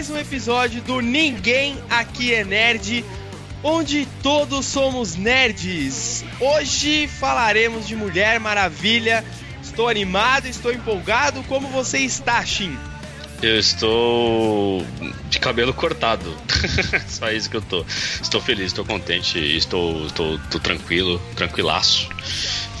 mais um episódio do Ninguém Aqui é Nerd, onde todos somos nerds. Hoje falaremos de Mulher Maravilha. Estou animado, estou empolgado. Como você está, Shin? Eu estou de cabelo cortado. Só isso que eu tô. Estou feliz, estou contente, estou, estou, estou tranquilo, tranquilaço.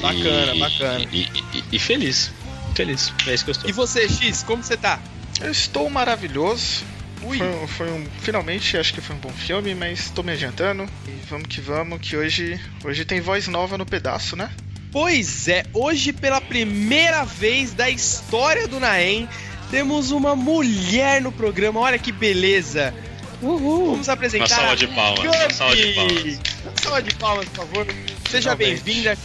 Bacana, e, bacana. E, e, e, feliz. Feliz. É isso que eu estou. E você, X, como você tá? Eu estou maravilhoso. Ui. Foi, foi um. Finalmente, acho que foi um bom filme, mas estou me adiantando. E vamos que vamos, que hoje, hoje tem voz nova no pedaço, né? Pois é, hoje pela primeira vez da história do Naem, temos uma mulher no programa. Olha que beleza. Uhul. Vamos apresentar. Uma salva de palmas. Uma salva de palmas. Uma salva de palmas, por favor. Seja bem-vinda,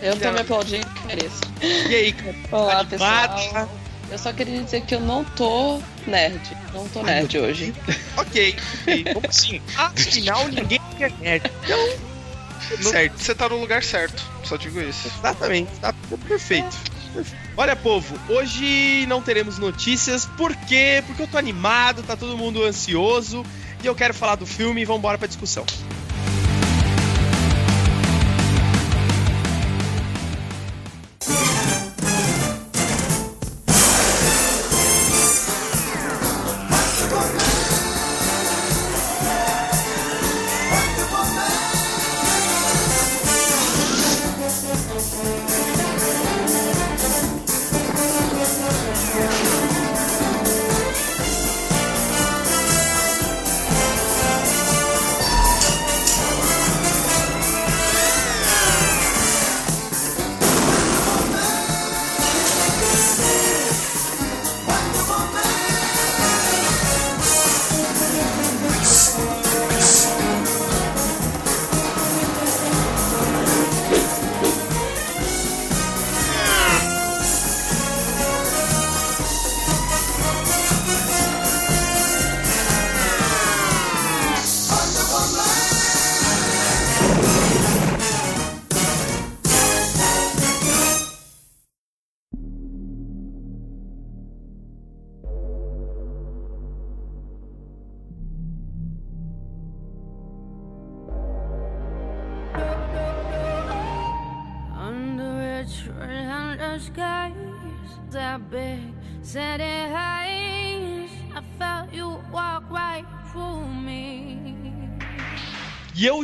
Eu tô me aplaudindo, mereço. E aí, cara? Olá, Animada. pessoal. Eu só queria dizer que eu não tô nerd. Não tô nerd Ai, hoje. ok, ok. Como assim? Afinal, ninguém quer nerd. Então, no, certo. Você tá no lugar certo. Só digo isso. Exatamente. Tá perfeito. Olha, povo, hoje não teremos notícias. Por quê? Porque eu tô animado, tá todo mundo ansioso. E eu quero falar do filme e vamos embora pra discussão.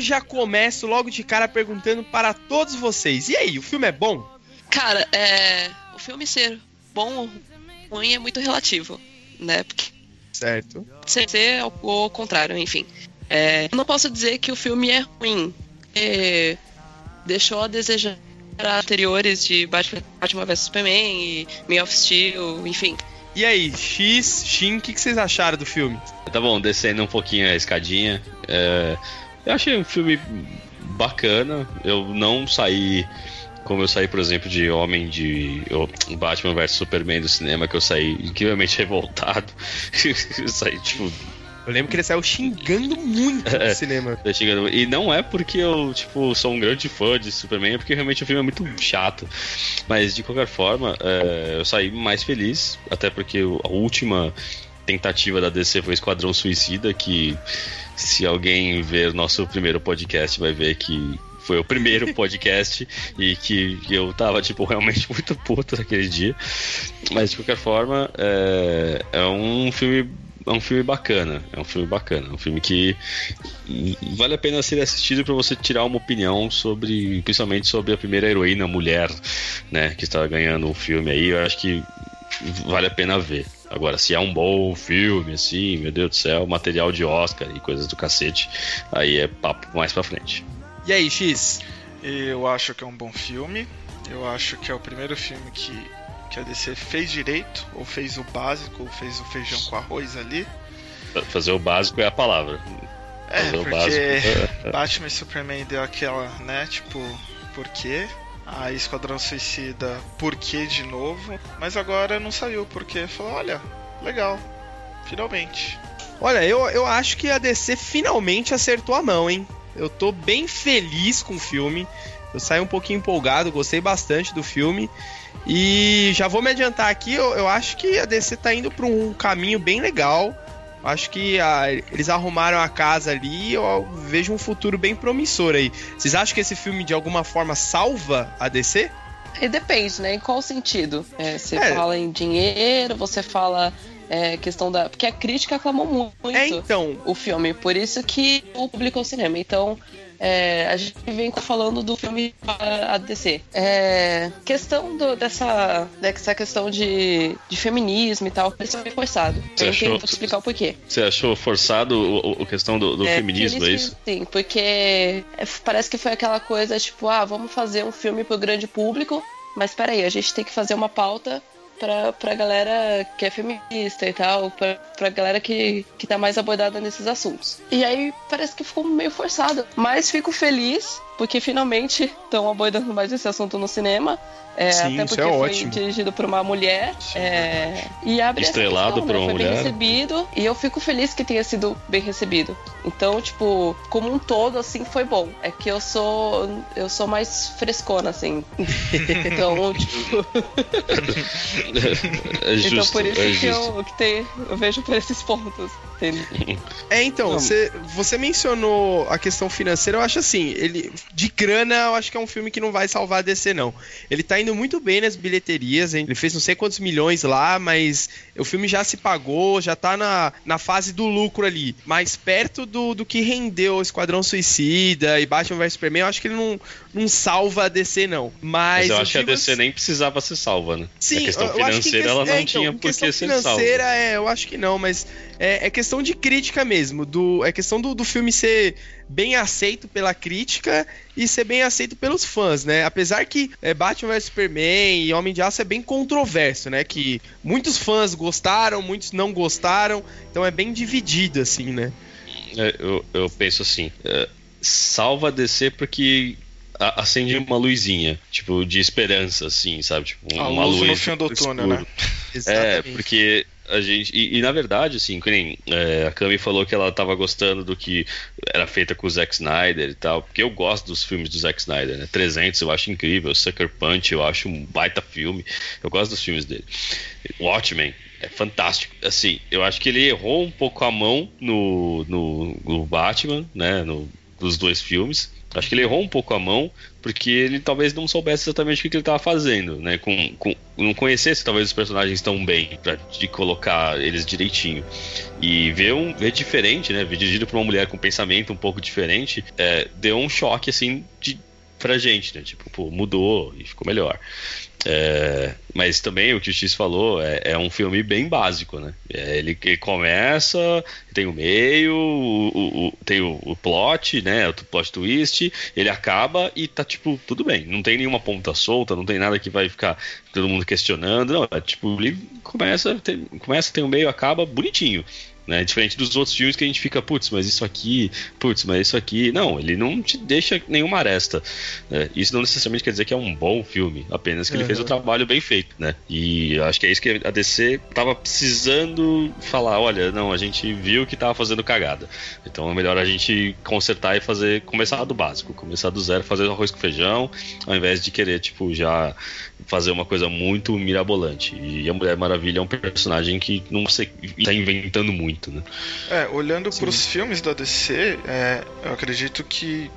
Eu já começo logo de cara perguntando para todos vocês: e aí, o filme é bom? Cara, é. O filme ser bom ou ruim é muito relativo, né? Porque certo. Ser o contrário, enfim. É, eu não posso dizer que o filme é ruim. É, deixou a desejar anteriores de Batman, Batman vs Superman e Man of Steel, enfim. E aí, X, Shin, o que, que, vocês acharam do filme? Tá bom, descendo um pouquinho a escadinha. É, eu achei um filme bacana. Eu não saí como eu saí, por exemplo, de Homem de Batman vs Superman do cinema, que eu saí incrivelmente revoltado. eu saí, tipo. Eu lembro que ele saiu xingando muito no é, cinema. Xingando, e não é porque eu, tipo, sou um grande fã de Superman, é porque realmente o filme é muito chato. Mas de qualquer forma, é, eu saí mais feliz, até porque a última tentativa da DC foi Esquadrão Suicida, que se alguém ver nosso primeiro podcast vai ver que foi o primeiro podcast e que eu tava, tipo, realmente muito puto naquele dia. Mas de qualquer forma, é, é um filme. É um filme bacana, é um filme bacana, é um filme que vale a pena ser assistido para você tirar uma opinião sobre, principalmente sobre a primeira heroína mulher, né, que está ganhando o um filme aí. Eu acho que vale a pena ver. Agora, se é um bom filme, assim, meu Deus do céu, material de Oscar e coisas do cacete, aí é papo mais pra frente. E aí, X? Eu acho que é um bom filme. Eu acho que é o primeiro filme que, que a DC fez direito, ou fez o básico, ou fez o feijão com arroz ali. Fazer o básico é a palavra. É, Fazer porque Batman e Superman deu aquela, né, tipo, por quê? A Esquadrão Suicida por que de novo, mas agora não saiu porque falou, olha, legal, finalmente. Olha, eu, eu acho que a DC finalmente acertou a mão, hein? Eu tô bem feliz com o filme. Eu saí um pouquinho empolgado, gostei bastante do filme. E já vou me adiantar aqui, eu, eu acho que a DC tá indo pra um caminho bem legal. Acho que a, ah, eles arrumaram a casa ali e eu vejo um futuro bem promissor aí. Vocês acham que esse filme de alguma forma salva a DC? E depende, né? Em qual sentido? É, você é. fala em dinheiro, você fala é, questão da. Porque a crítica aclamou muito é, então. o filme, por isso que o publicou o cinema. Então, é, a gente vem falando do filme ADC. É, questão do, dessa, dessa questão de, de feminismo e tal, parece meio forçado. Você eu achou, explicar o porquê. Você achou forçado a questão do, do é, feminismo, é isso? Sim, porque é, parece que foi aquela coisa tipo, ah, vamos fazer um filme pro grande público, mas peraí, a gente tem que fazer uma pauta pra, pra galera que é feminista e tal, pra, pra galera que, que tá mais abordada nesses assuntos. E aí parece que ficou meio forçado. Mas fico feliz porque finalmente estão abordando mais esse assunto no cinema. É, Sim, até porque é foi ótimo. dirigido por uma mulher. É, e abre Estrelado questão, por né? uma foi mulher. bem recebido. E eu fico feliz que tenha sido bem recebido. Então, tipo, como um todo, assim, foi bom. É que eu sou. Eu sou mais frescona, assim. então, tipo. é justo, então por isso é que, eu, que tem, eu vejo por esses pontos. É, então, você, você mencionou a questão financeira, eu acho assim, ele de grana, eu acho que é um filme que não vai salvar a DC, não. Ele tá indo muito bem nas bilheterias, hein? ele fez não sei quantos milhões lá, mas o filme já se pagou, já tá na, na fase do lucro ali. Mas perto do, do que rendeu o Esquadrão Suicida e Batman vs Superman, eu acho que ele não, não salva a DC, não. Mas, mas eu acho que a DC nem precisava ser salva, né? Sim, a questão financeira que, ela não é, então, tinha por que ser salva. financeira, é, eu acho que não, mas é, é questão de crítica mesmo. Do, é questão do, do filme ser bem aceito pela crítica e ser bem aceito pelos fãs, né? Apesar que é, Batman vs Superman e Homem de Aço é bem controverso, né? Que muitos fãs gostaram, muitos não gostaram, então é bem dividido, assim, né? É, eu, eu penso assim, é, salva DC porque acende uma luzinha, tipo, de esperança, assim, sabe? Tipo, uma luz, luz no fim do túnel, né? É, porque a gente. E, e, na verdade, assim, nem, é, a Cami falou que ela tava gostando do que era feita com o Zack Snyder e tal, porque eu gosto dos filmes do Zack Snyder, né? 300 eu acho incrível, Sucker Punch eu acho um baita filme, eu gosto dos filmes dele. Watchmen, é fantástico. Assim, eu acho que ele errou um pouco a mão no, no, no Batman, né? No, nos dois filmes. Acho que ele errou um pouco a mão, porque ele talvez não soubesse exatamente o que, ele estava fazendo, né? Com, com, não conhecesse talvez os personagens tão bem para de colocar eles direitinho. E ver um ver diferente, né? Ver dirigido por uma mulher com pensamento um pouco diferente, é, deu um choque assim de, pra gente, né? Tipo, pô, mudou e ficou melhor. É, mas também o que o X falou é, é um filme bem básico, né? É, ele, ele, começa, tem o meio, o, o, tem o, o, plot, né? O plot twist, ele acaba e tá tipo, tudo bem. Não tem nenhuma ponta solta, não tem nada que vai ficar todo mundo questionando. Não, é tipo, ele começa, tem, começa, tem o meio, acaba bonitinho. Né? Diferente dos outros filmes que a gente fica, putz, mas isso aqui, putz, mas isso aqui. Não, ele não te deixa nenhuma aresta. Né? Isso não necessariamente quer dizer que é um bom filme, apenas que uhum. ele fez o trabalho bem feito, né? E acho que é isso que a DC tava precisando falar, olha, não, a gente viu que tava fazendo cagada. Então é melhor a gente consertar e fazer, começar do básico, começar do zero, fazer arroz com feijão, ao invés de querer, tipo, já fazer uma coisa muito mirabolante. E a Mulher Maravilha é um personagem que não sei, está inventando muito, né? É, olhando para os filmes da DC, é, eu acredito que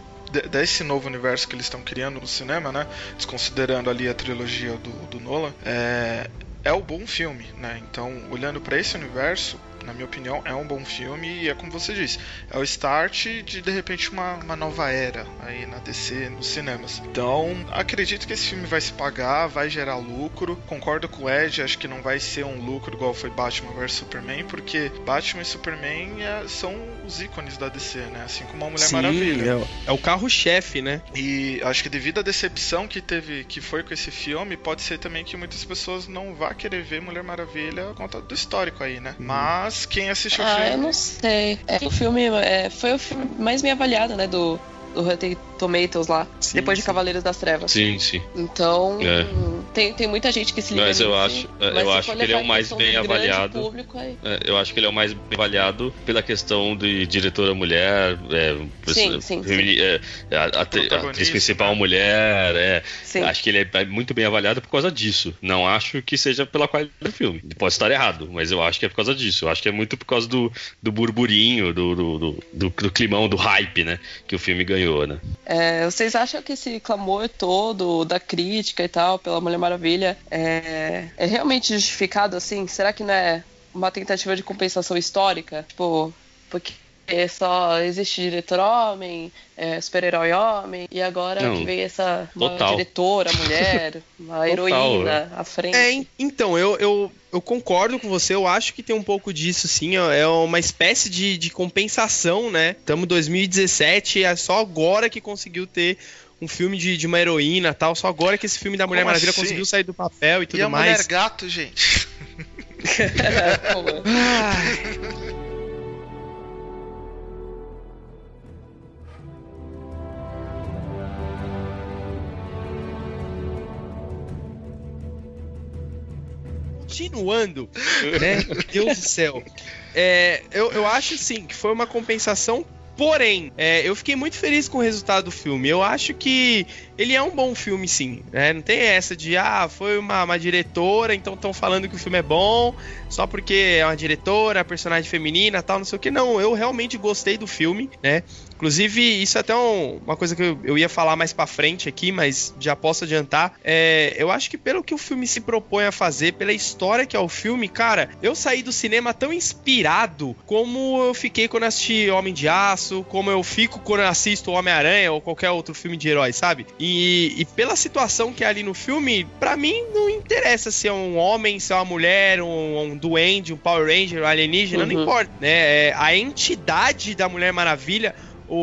desse novo universo que eles estão criando no cinema, né? Desconsiderando ali a trilogia do, do Nolan, é, é o bom filme, né? Então, olhando para esse universo, na minha opinião, é um bom filme e é como você disse, é o start de de repente uma, uma nova era aí na DC, nos cinemas. Então, acredito que esse filme vai se pagar, vai gerar lucro. Concordo com o Ed, acho que não vai ser um lucro igual foi Batman vs Superman, porque Batman e Superman é, são os ícones da DC, né? Assim como a Mulher Sim, Maravilha. É, é o carro-chefe, né? E acho que devido à decepção que teve, que foi com esse filme, pode ser também que muitas pessoas não vá querer ver Mulher Maravilha por conta do histórico aí, né? Hum. Mas mas quem assistiu ah, o filme. eu não sei. É, o filme é, foi o filme mais bem avaliado, né? Do, do Rotten Tomatoes lá, sim, depois sim. de Cavaleiros das Trevas. Sim, sim. Então, é. tem, tem muita gente que se liga Mas eu acho, é, mas eu acho que ele é o mais bem avaliado. Público, é, eu acho que ele é o mais bem avaliado pela questão de diretora mulher, é, sim, sim, sim. É, a, a, a atriz principal mulher, é, acho que ele é muito bem avaliado por causa disso. Não acho que seja pela qualidade do filme. Pode estar errado, mas eu acho que é por causa disso. Eu acho que é muito por causa do, do burburinho, do, do, do, do, do climão, do hype, né? Que o filme ganhou, né? É, vocês acham que esse clamor todo da crítica e tal pela Mulher Maravilha é, é realmente justificado assim? Será que não é uma tentativa de compensação histórica? Tipo, porque é só existe diretor homem, é, super-herói homem, e agora Não, que veio essa diretora, mulher, uma heroína à frente. É, então, eu, eu, eu concordo com você, eu acho que tem um pouco disso, sim, é uma espécie de, de compensação, né? Estamos em 2017, é só agora que conseguiu ter um filme de, de uma heroína tal, só agora que esse filme da Mulher Como Maravilha assim? conseguiu sair do papel e tudo e a mais. Mulher Gato, gente. continuando, né? Deus do céu. É, eu, eu acho sim que foi uma compensação Porém, é, eu fiquei muito feliz com o resultado do filme. Eu acho que ele é um bom filme, sim. Né? Não tem essa de, ah, foi uma, uma diretora, então estão falando que o filme é bom só porque é uma diretora, personagem feminina tal, não sei o que. Não, eu realmente gostei do filme, né? Inclusive, isso é até um, uma coisa que eu, eu, ia falar mais pra frente aqui, mas já posso adiantar. É, eu acho que pelo que o filme se propõe a fazer, pela história que é o filme, cara, eu saí do cinema tão inspirado como eu fiquei quando assisti Homem de Aço, como eu fico quando assisto Homem-Aranha ou qualquer outro filme de herói, sabe? E, e pela situação que é ali no filme, para mim não interessa se é um homem, se é uma mulher, um, um duende, um Power Ranger, um alienígena, uhum. não importa, né? É, a entidade da Mulher Maravilha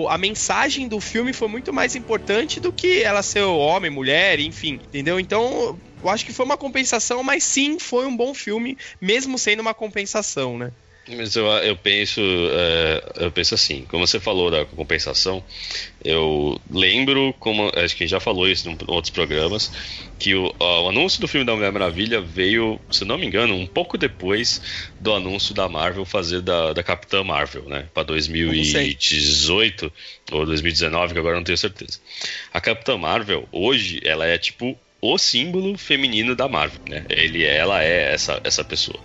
a mensagem do filme foi muito mais importante do que ela ser homem, mulher, enfim, entendeu? Então, eu acho que foi uma compensação, mas sim, foi um bom filme, mesmo sendo uma compensação, né? Mas eu, eu penso é, eu penso assim, como você falou da compensação, eu lembro, como acho que a gente já falou isso em outros programas, que o, o, anúncio do filme da Mulher Maravilha veio, se não me engano, um pouco depois do anúncio da Marvel fazer da, da Capitã Marvel, né? Para 2018 ou 2019, que agora não tenho certeza. A Capitã Marvel, hoje, ela é tipo o símbolo feminino da Marvel, né? Ele, ela é essa, essa pessoa.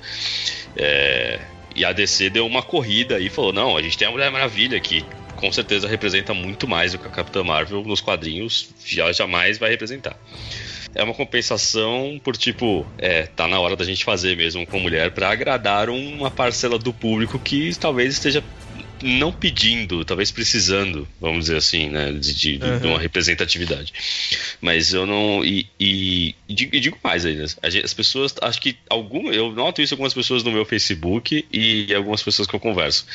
É, e a DC deu uma corrida e falou: não, a gente tem a Mulher Maravilha que com certeza representa muito mais do que a Capitã Marvel nos quadrinhos já jamais vai representar. É uma compensação por tipo, é, tá na hora da gente fazer mesmo com mulher para agradar uma parcela do público que talvez esteja não pedindo, talvez precisando, vamos dizer assim, né, de, de, uhum. de uma representatividade. Mas eu não. E, e, e digo mais ainda, as pessoas, acho que algum, eu noto isso algumas pessoas no meu Facebook e algumas pessoas que eu converso,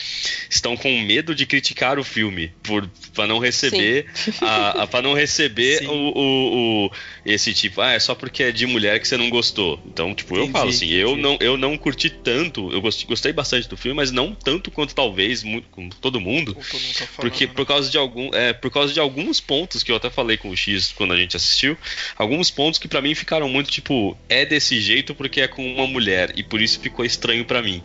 estão com medo de criticar o filme por para não receber, a, a para não receber o, o, o, esse tipo, ah, é só porque é de mulher que você não gostou. Então, tipo, entendi, eu falo assim, eu não, eu não curti tanto, eu gostei, gostei bastante do filme, mas não tanto quanto talvez com todo mundo, todo mundo tá falando, porque né? por causa de algum, é, por causa de alguns pontos que eu até falei com o X quando a gente assistiu, alguns pontos que para mim ficaram muito tipo é desse jeito porque é com uma mulher e por isso ficou estranho para mim,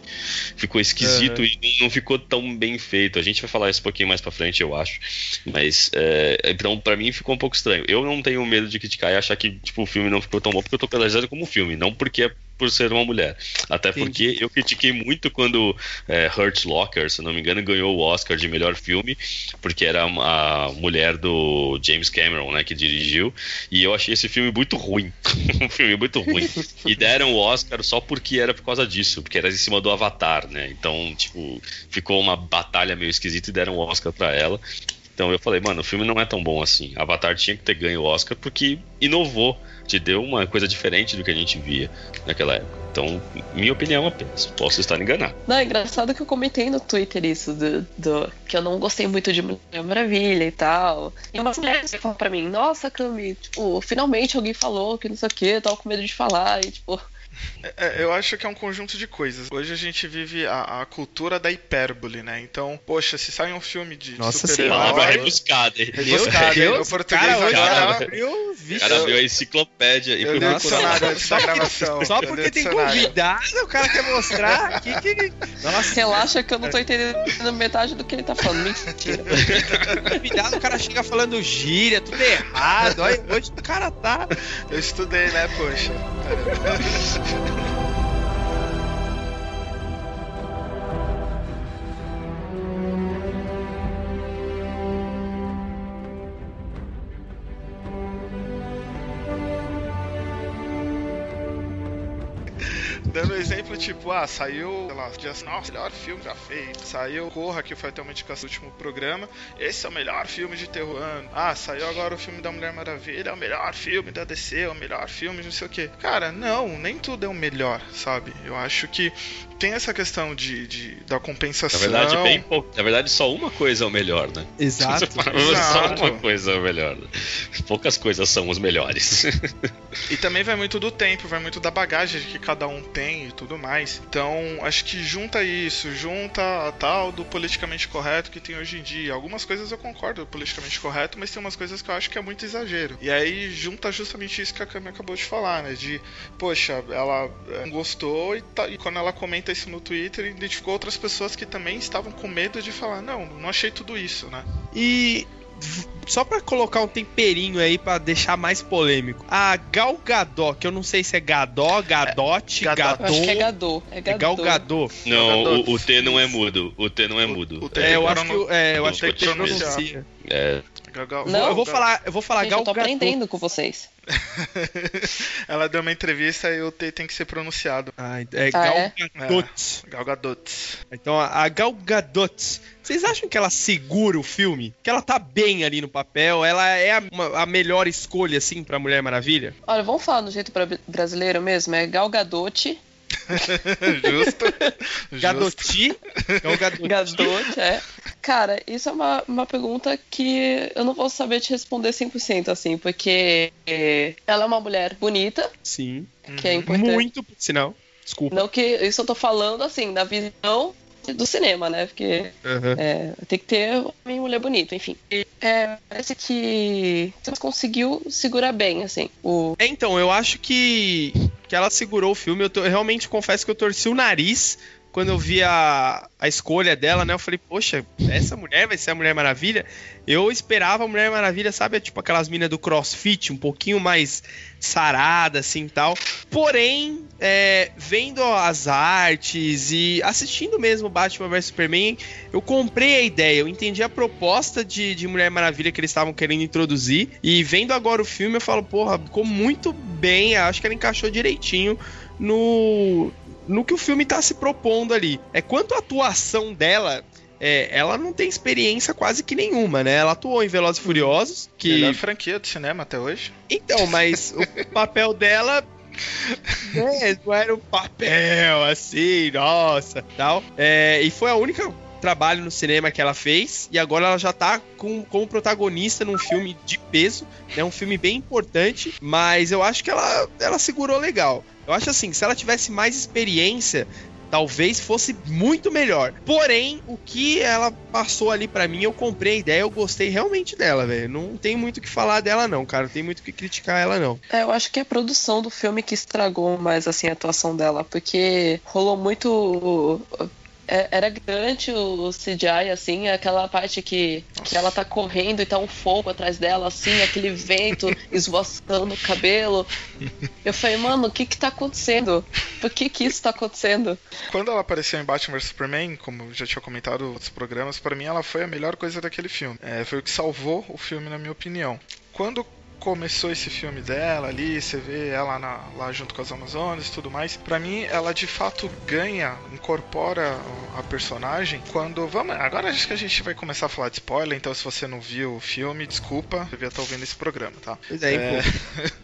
ficou esquisito uhum. e não ficou tão bem feito. A gente vai falar isso um pouquinho mais para frente, eu acho, mas é, então para mim ficou um pouco estranho. Eu não tenho medo de criticar e achar que tipo o filme não ficou tão bom porque eu tô penalizado como filme, não porque é por ser uma mulher. Até Entendi. porque eu critiquei muito quando é, Hurt Locker, se não me engano, ganhou o Oscar de melhor filme, porque era a mulher do James Cameron, né, que dirigiu, e eu achei esse filme muito ruim. um filme muito ruim. E deram o Oscar só porque era por causa disso, porque era em cima do Avatar, né? Então, tipo, ficou uma batalha meio esquisita e deram o Oscar para ela. Então eu falei, mano, o filme não é tão bom assim. Avatar tinha que ter ganho o Oscar porque inovou te deu uma coisa diferente do que a gente via naquela época. Então, minha opinião apenas. Posso estar enganado. Não, é engraçado que eu comentei no Twitter isso, do, do que eu não gostei muito de Mulher Maravilha e tal. E umas mulheres que falam pra mim, nossa, Cami, tipo, finalmente alguém falou que não sei o que, eu tava com medo de falar. E, tipo, É, é, eu acho que é um conjunto de coisas. Hoje a gente vive a, a cultura da hipérbole, né? Então, poxa, se sai um filme de Nossa super-herói... Palavra rebuscada. Rebuscada. Deus, português cara, hoje cara, abriu, cara abriu a enciclopédia e foi dicionário antes da gravação. Só porque tem convidado, o cara quer mostrar que, que... Nossa. Relaxa que eu não tô entendendo metade do que ele tá falando. Mentira. convidado, o cara chega falando gíria, tudo errado. Olha, hoje o cara tá... Eu estudei, né, poxa. 是真理。Dando exemplo, tipo, ah, saiu, sei lá, dias, nossa, melhor filme já feito. Saiu Corra, que foi até uma indicação do último programa. Esse é o melhor filme de terror. Ah, saiu agora o filme da Mulher Maravilha, é o melhor filme da DC, é o melhor filme, não sei o que. Cara, não, nem tudo é o melhor, sabe? Eu acho que tem essa questão de, de da compensação. Na verdade, bem pouco. Na verdade, só uma coisa é o melhor, né? Exato. Exato. Só uma coisa é o melhor. Poucas coisas são os melhores. e também vai muito do tempo, vai muito da bagagem que cada um tem e tudo mais. Então, acho que junta isso, junta a tal do politicamente correto que tem hoje em dia. Algumas coisas eu concordo politicamente correto, mas tem umas coisas que eu acho que é muito exagero. E aí junta justamente isso que a Cami acabou de falar, né? De, poxa, ela eh, gostou e, tá, e quando ela comenta isso no Twitter identificou outras pessoas que também estavam com medo de falar, não, não achei tudo isso, né? E só para colocar um temperinho aí para deixar mais polêmico. A Gal Gadot, que eu não sei se é Gadó, Gadote, é, Gadot. Acho que é Gadot. É, Gadot. é Gal Gadot. Não, o, o, T não é mudo. O T não é mudo. O, o T é, eu acho que, é, eu acho que ele pronuncia. É. Não, eu vou falar, eu vou falar Gente, Gal eu tô aprendendo com vocês. Ela deu uma entrevista e o T tem que ser pronunciado. Ah, é ah, Gal é? Gadot. É, Gal Gadot. Então a Gal Gadot, vocês acham que ela segura o filme? Que ela tá bem ali no papel? Ela é a, uma, a melhor escolha, assim, pra Mulher Maravilha? Olha, vamos falar do jeito brasileiro mesmo. É Gal Gadot. Justo. Gadoti. É o Gadoti. Gadoti, é. Cara, isso é uma, uma pergunta que eu não vou saber te responder 100% assim, porque ela é uma mulher bonita. Sim. Que é uhum. importante. Muito, por sinal. Desculpa. Não que isso eu tô falando assim, da visão do cinema, né? Porque uhum. é, tem que ter uma mulher bonita, enfim. É, parece que você conseguiu segurar bem, assim. O... É, então, eu acho que, que ela segurou o filme. Eu, eu realmente confesso que eu torci o nariz quando eu vi a, a escolha dela, né? Eu falei, poxa, essa mulher vai ser a Mulher Maravilha. Eu esperava a Mulher Maravilha, sabe? Tipo aquelas minas do crossfit, um pouquinho mais sarada, assim tal. Porém, é, vendo as artes e assistindo mesmo Batman vs Superman, eu comprei a ideia, eu entendi a proposta de, de Mulher Maravilha que eles estavam querendo introduzir. E vendo agora o filme, eu falo, porra, ficou muito bem. Acho que ela encaixou direitinho no, no que o filme tá se propondo ali. É quanto a atuação dela. É, ela não tem experiência quase que nenhuma, né? Ela atuou em Velozes e Furiosos, que... Melhor franquia do cinema até hoje. Então, mas o papel dela é, não era um papel assim, nossa, tal. É, e foi a única trabalho no cinema que ela fez e agora ela já tá com, como protagonista num filme de peso, é né, um filme bem importante, mas eu acho que ela, ela segurou legal. Eu acho assim, se ela tivesse mais experiência, talvez fosse muito melhor. Porém, o que ela passou ali para mim, eu comprei a ideia, eu gostei realmente dela, velho. Não tem muito o que falar dela não, cara. Não tem muito o que criticar ela não. É, eu acho que é a produção do filme que estragou mais assim a atuação dela, porque rolou muito é, era grande o CGI, assim, aquela parte que, que ela tá correndo e tá um fogo atrás dela, assim, aquele vento esvoaçando o cabelo. Eu falei, mano, o que que tá acontecendo? Por que que isso tá acontecendo? Quando ela apareceu em Batman vs Superman, como já tinha comentado em outros programas, para mim ela foi a melhor coisa daquele filme. É, foi o que salvou o filme, na minha opinião. Quando começou esse filme dela ali, você vê ela na, lá junto com as Amazonas e tudo mais. Para mim, ela de fato ganha, incorpora a personagem quando. Vamos, agora acho que a gente vai começar a falar de spoiler, então se você não viu o filme, desculpa, devia estar ouvindo esse programa, tá? Pois é, é...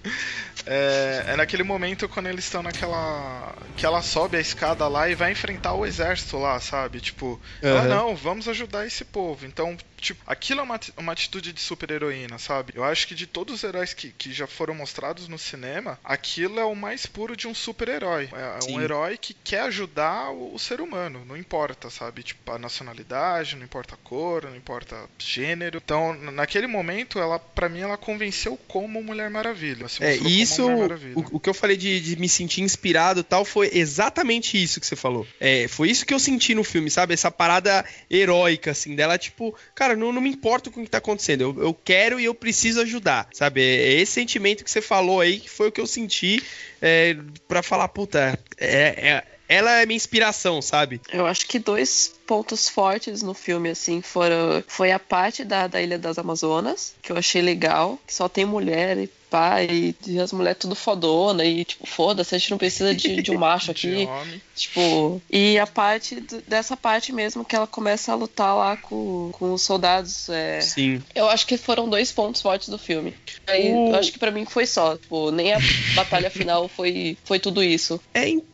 é, é naquele momento quando eles estão naquela. que ela sobe a escada lá e vai enfrentar o exército lá, sabe? Tipo, uhum. ah, não, vamos ajudar esse povo. Então, tipo, aquilo é uma, uma atitude de super-heroína, sabe? Eu acho que de todos os heróis que, que já foram mostrados no cinema, aquilo é o mais puro de um super-herói. É, é um herói que quer ajudar o, o, ser humano, não importa, sabe? Tipo, a nacionalidade, não importa a cor, não importa gênero. Então, naquele momento, ela, para mim, ela convenceu como Mulher Maravilha. É, isso, Maravilha. O, o, que eu falei de, de me sentir inspirado tal, foi exatamente isso que você falou. É, foi isso que eu senti no filme, sabe? Essa parada heróica, assim, dela, tipo, cara, não, não me importa com o que tá acontecendo, eu, eu quero e eu preciso ajudar, sabe? É esse sentimento que você falou aí que foi o que eu senti é, para falar, puta, é, é, ela é minha inspiração, sabe? Eu acho que dois pontos fortes no filme, assim, foram foi a parte da, da Ilha das Amazonas, que eu achei legal, que só tem mulher e pá, e, e as mulheres tudo fodona, e tipo, foda-se, a gente não precisa de, de um macho aqui. tipo, e a parte dessa parte mesmo que ela começa a lutar lá com, com os soldados. É, Sim. Eu acho que foram dois pontos fortes do filme. Aí, uh. eu acho que para mim foi só, tipo, nem a batalha final foi, foi tudo isso. É, então,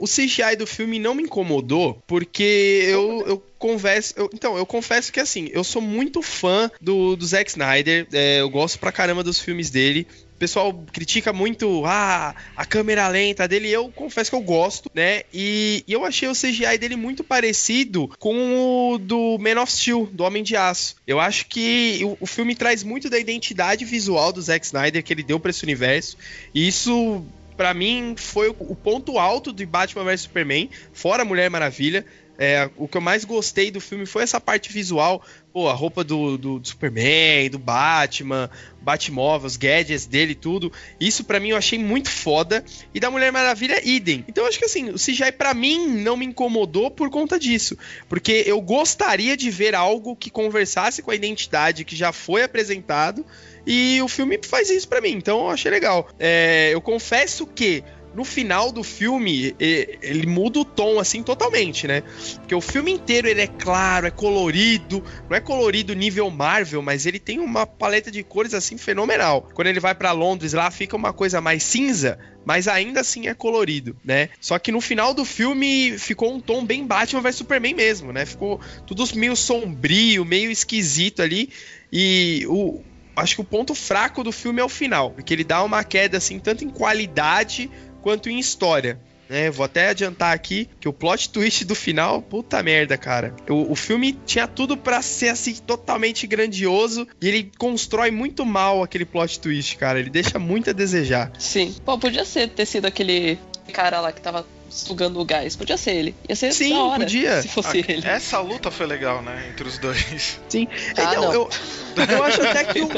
o CGI do filme não me incomodou, porque eu, eu converso. Eu, então, eu confesso que assim, eu sou muito fã do, do Zack Snyder. É, eu gosto pra caramba dos filmes dele. O pessoal critica muito ah, a câmera lenta dele. Eu confesso que eu gosto, né? E, e, eu achei o CGI dele muito parecido com o do Man of Steel, do Homem de Aço. Eu acho que o, o filme traz muito da identidade visual do Zack Snyder que ele deu para esse universo. E isso para mim foi o ponto alto de Batman vs Superman, fora Mulher Maravilha. É, o que eu mais gostei do filme foi essa parte visual. Pô, a roupa do, do, do Superman, do Batman, Batmóvel, os gadgets dele tudo. Isso para mim eu achei muito foda. E da Mulher Maravilha, idem. Então acho que assim, o CGI para mim não me incomodou por conta disso. Porque eu gostaria de ver algo que conversasse com a identidade que já foi apresentado e o filme faz isso para mim, então eu achei legal. É, eu confesso que no final do filme, ele muda o tom, assim, totalmente, né? Porque o filme inteiro ele é claro, é colorido, não é colorido nível Marvel, mas ele tem uma paleta de cores, assim, fenomenal. Quando ele vai para Londres, lá fica uma coisa mais cinza, mas ainda assim é colorido, né? Só que no final do filme ficou um tom bem Batman vs Superman mesmo, né? Ficou tudo meio sombrio, meio esquisito ali. E o, acho que o ponto fraco do filme é o final, porque ele dá uma queda assim tanto em qualidade quanto em história. Né, vou até adiantar aqui que o plot twist do final, puta merda, cara. O, o filme tinha tudo para ser assim totalmente grandioso e ele constrói muito mal aquele plot twist, cara. Ele deixa muito a desejar. Sim. Pô, podia ser ter sido aquele cara lá que tava sugando o gás. Podia ser ele. Ia ser Sim, da hora podia. se fosse a, ele. Essa luta foi legal, né? Entre os dois. Sim. Ah, então, não. Eu, eu acho até que o.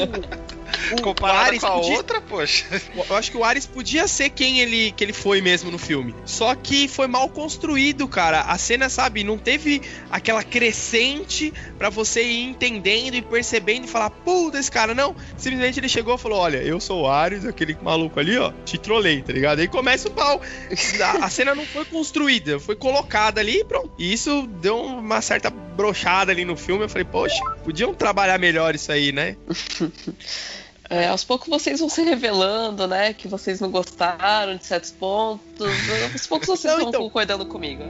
O Comparado Ares com a podia... outra, poxa. Eu acho que o Ares podia ser quem ele, que ele foi mesmo no filme. Só que foi mal construído, cara. A cena, sabe, não teve aquela crescente para você ir entendendo e percebendo e falar, puta, esse cara, não. Simplesmente ele chegou e falou: Olha, eu sou o Ares, aquele maluco ali, ó, te trolei, tá ligado? Aí começa o pau. A, a cena não foi construída, foi colocada ali e pronto. E isso deu uma certa brochada ali no filme. Eu falei, poxa, podiam trabalhar melhor isso aí, né? É, aos poucos vocês vão se revelando, né? Que vocês não gostaram de certos pontos. Aos poucos vocês não, vão então... concordando comigo.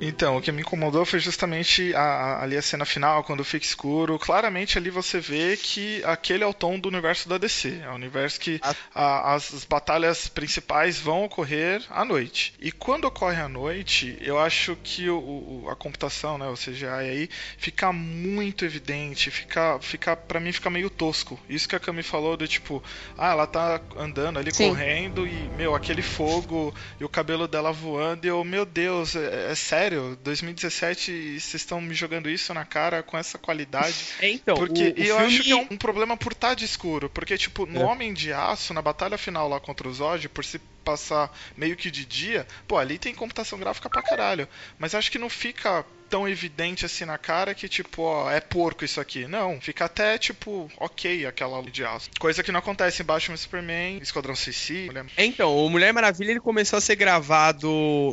Então, o que me incomodou foi justamente a, a, ali a cena final, quando fica escuro. Claramente ali você vê que aquele é o tom do universo da DC. É o universo que a, as batalhas principais vão ocorrer à noite. E quando ocorre à noite, eu acho que o, o, a computação, né, o CGI aí, fica muito evidente. Fica, fica para mim, fica meio tosco. Isso que a Cami falou do tipo, ah, ela tá andando ali, Sim. correndo, e, meu, aquele fogo e o cabelo dela voando, e eu, meu Deus, é, é sério sério, 2017 vocês estão me jogando isso na cara com essa qualidade. É, então, porque, o, o e eu filme... acho que é um, um, problema por estar de escuro. Porque, tipo, no é. Homem de Aço, na batalha final lá contra o Zod, por se passar meio que de dia, pô, ali tem computação gráfica pra caralho. Mas acho que não fica tão evidente assim na cara que, tipo, ó, é porco isso aqui. Não, fica até, tipo, ok aquela de aço. Coisa que não acontece em Batman Superman, Esquadrão Suicida. Mulher... É, então, o Mulher Maravilha ele começou a ser gravado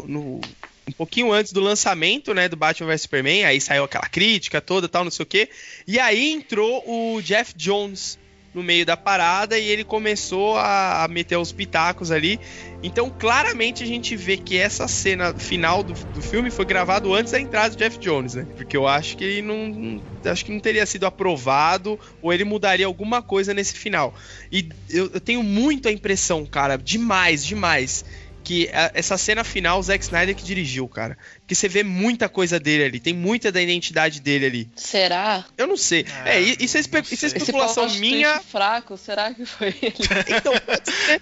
no um pouquinho antes do lançamento, né, do Batman vs Superman, aí saiu aquela crítica toda, tal, não sei o quê. E aí entrou o Jeff Jones no meio da parada e ele começou a, a meter os pitacos ali. Então, claramente a gente vê que essa cena final do, do filme foi gravado antes da entrada do Jeff Jones, né? Porque eu acho que ele não, acho que não teria sido aprovado ou ele mudaria alguma coisa nesse final. E eu, eu tenho muito a impressão, cara, demais, demais que essa cena final o Zack Snyder que dirigiu, cara. Porque você vê muita coisa dele ali, tem muita da identidade dele ali. Será? Eu não sei. É, é isso, é espe isso é especulação Esse minha. fraco, será que foi ele? então,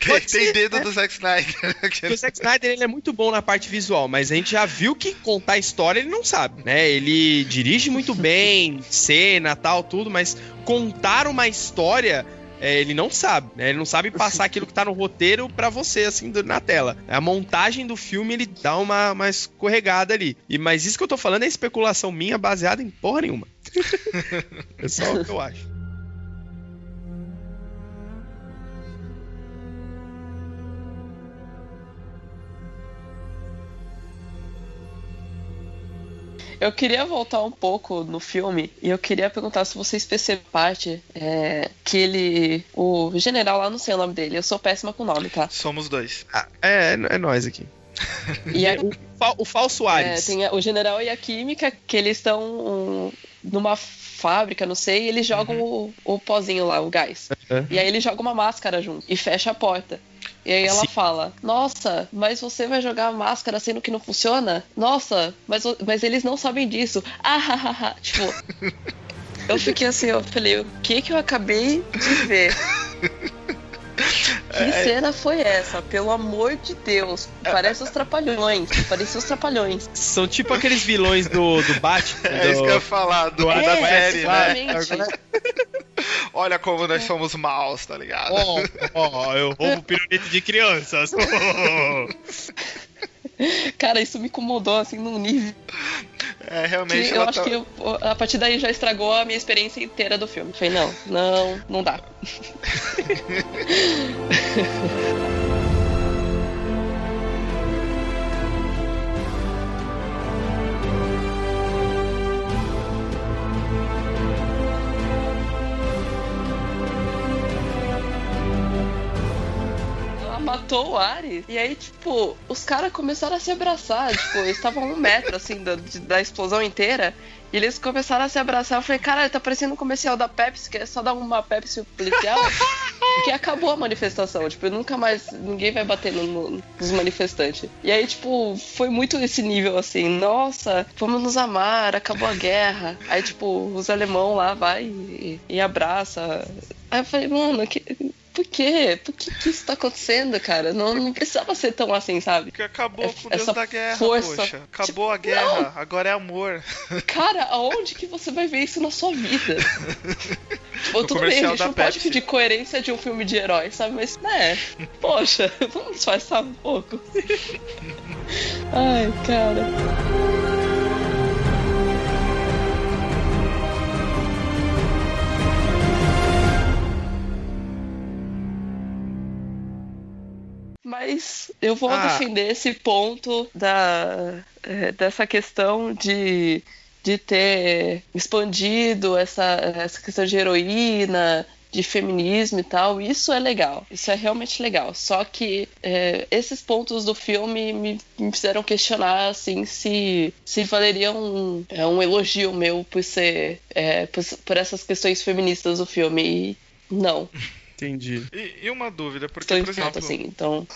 pode ser, tem ser, dedo né? do Zack Snyder. o Zack Snyder ele é muito bom na parte visual, mas a gente já viu que contar história ele não sabe, né? Ele dirige muito bem, cena, tal, tudo, mas contar uma história é, ele não sabe, né? Ele não sabe passar aquilo que tá no roteiro para você, assim, na tela. A montagem do filme, ele dá uma, uma escorregada ali. E, mas isso que eu tô falando é especulação minha baseada em porra nenhuma. é só o que eu acho. Eu queria voltar um pouco no filme e eu queria perguntar se vocês perceberam parte é, que ele. O general lá, não sei o nome dele, eu sou péssima com o nome, tá? Somos dois. Ah, é, é nós aqui. E é, o, o falso Ares. É, tem o general e a química, que eles estão um, numa fábrica, não sei, e eles jogam uhum. o, o pozinho lá, o gás. Uhum. E aí ele joga uma máscara junto e fecha a porta. E aí ela Sim. fala: Nossa, mas você vai jogar a máscara sendo que não funciona? Nossa, mas, mas eles não sabem disso. Ah, ha, ha, ha. Tipo, eu fiquei assim, eu falei: O que que eu acabei de ver? Que é... cena foi essa? Pelo amor de Deus. Parece os trapalhões. Parece os trapalhões. São tipo aqueles vilões do, do Batman. É do... isso que eu ia falar, do, é, da série, né? Olha como nós somos maus, tá ligado? Ó, oh, oh, eu roubo pirulito de crianças. Cara, isso me incomodou assim num nível. É, realmente. Eu acho tá... que eu, a partir daí já estragou a minha experiência inteira do filme. Falei, não, não, não dá. matou o Ares. E aí, tipo, os caras começaram a se abraçar. Tipo, eles estavam um metro, assim, da, da explosão inteira. E eles começaram a se abraçar. Eu falei, cara, tá parecendo um comercial da Pepsi, que é só dar uma Pepsi policial. que acabou a manifestação. Tipo, nunca mais. Ninguém vai bater no, no, nos manifestantes. E aí, tipo, foi muito esse nível assim. Nossa, vamos nos amar, acabou a guerra. Aí, tipo, os alemão lá vai e, e abraça. Aí eu falei, mano, que, por quê? Por que, que isso tá acontecendo, cara? Não, não precisava ser tão assim, sabe? Porque acabou com o Deus da guerra, força. poxa. Acabou tipo, a guerra, não. agora é amor. Cara, aonde que você vai ver isso na sua vida? tipo, tudo bem, a gente não Pepsi. pode pedir coerência de um filme de herói, sabe? Mas, né, poxa, vamos disfarçar um pouco. Ai, cara. Mas eu vou ah. defender esse ponto da, é, dessa questão de, de ter expandido essa, essa questão de heroína, de feminismo e tal, isso é legal, isso é realmente legal. Só que é, esses pontos do filme me, me, fizeram questionar assim se, se valeria um, é, um elogio meu por ser é, por, por, essas questões feministas do filme. E não. Entendi. E, e uma dúvida, porque, Estou por exemplo... assim, então...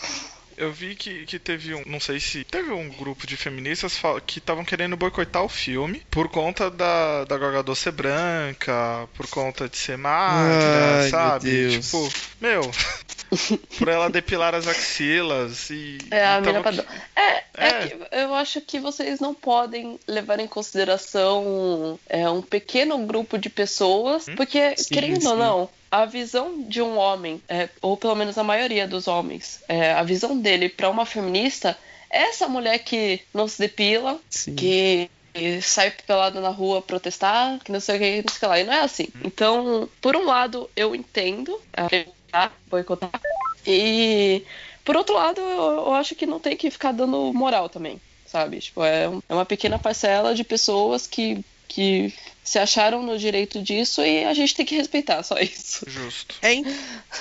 Eu vi que, que teve um. Não sei se. Teve um grupo de feministas que estavam querendo boicotar o filme por conta da, da Gagador ser branca, por conta de ser magra, Ai, sabe? Meu tipo, meu. por ela depilar as axilas e. É, a mina tava... é, é, é. Que eu acho que vocês não podem levar em consideração é, um pequeno grupo de pessoas, hum? porque, sim, querendo sim. ou não, a visão de um homem, é, ou pelo menos a maioria dos homens, é, a visão dele para uma feminista é essa mulher que não se depila, Sim. que sai pelada na rua protestar, que não sei o que, não sei o que lá. E não é assim. Hum. Então, por um lado, eu entendo a boicotar. E por outro lado, eu, eu, acho que não tem que ficar dando moral também, sabe? Tipo, é, é uma pequena parcela de pessoas que que se acharam no direito disso e a gente tem que respeitar, só isso. Justo. É,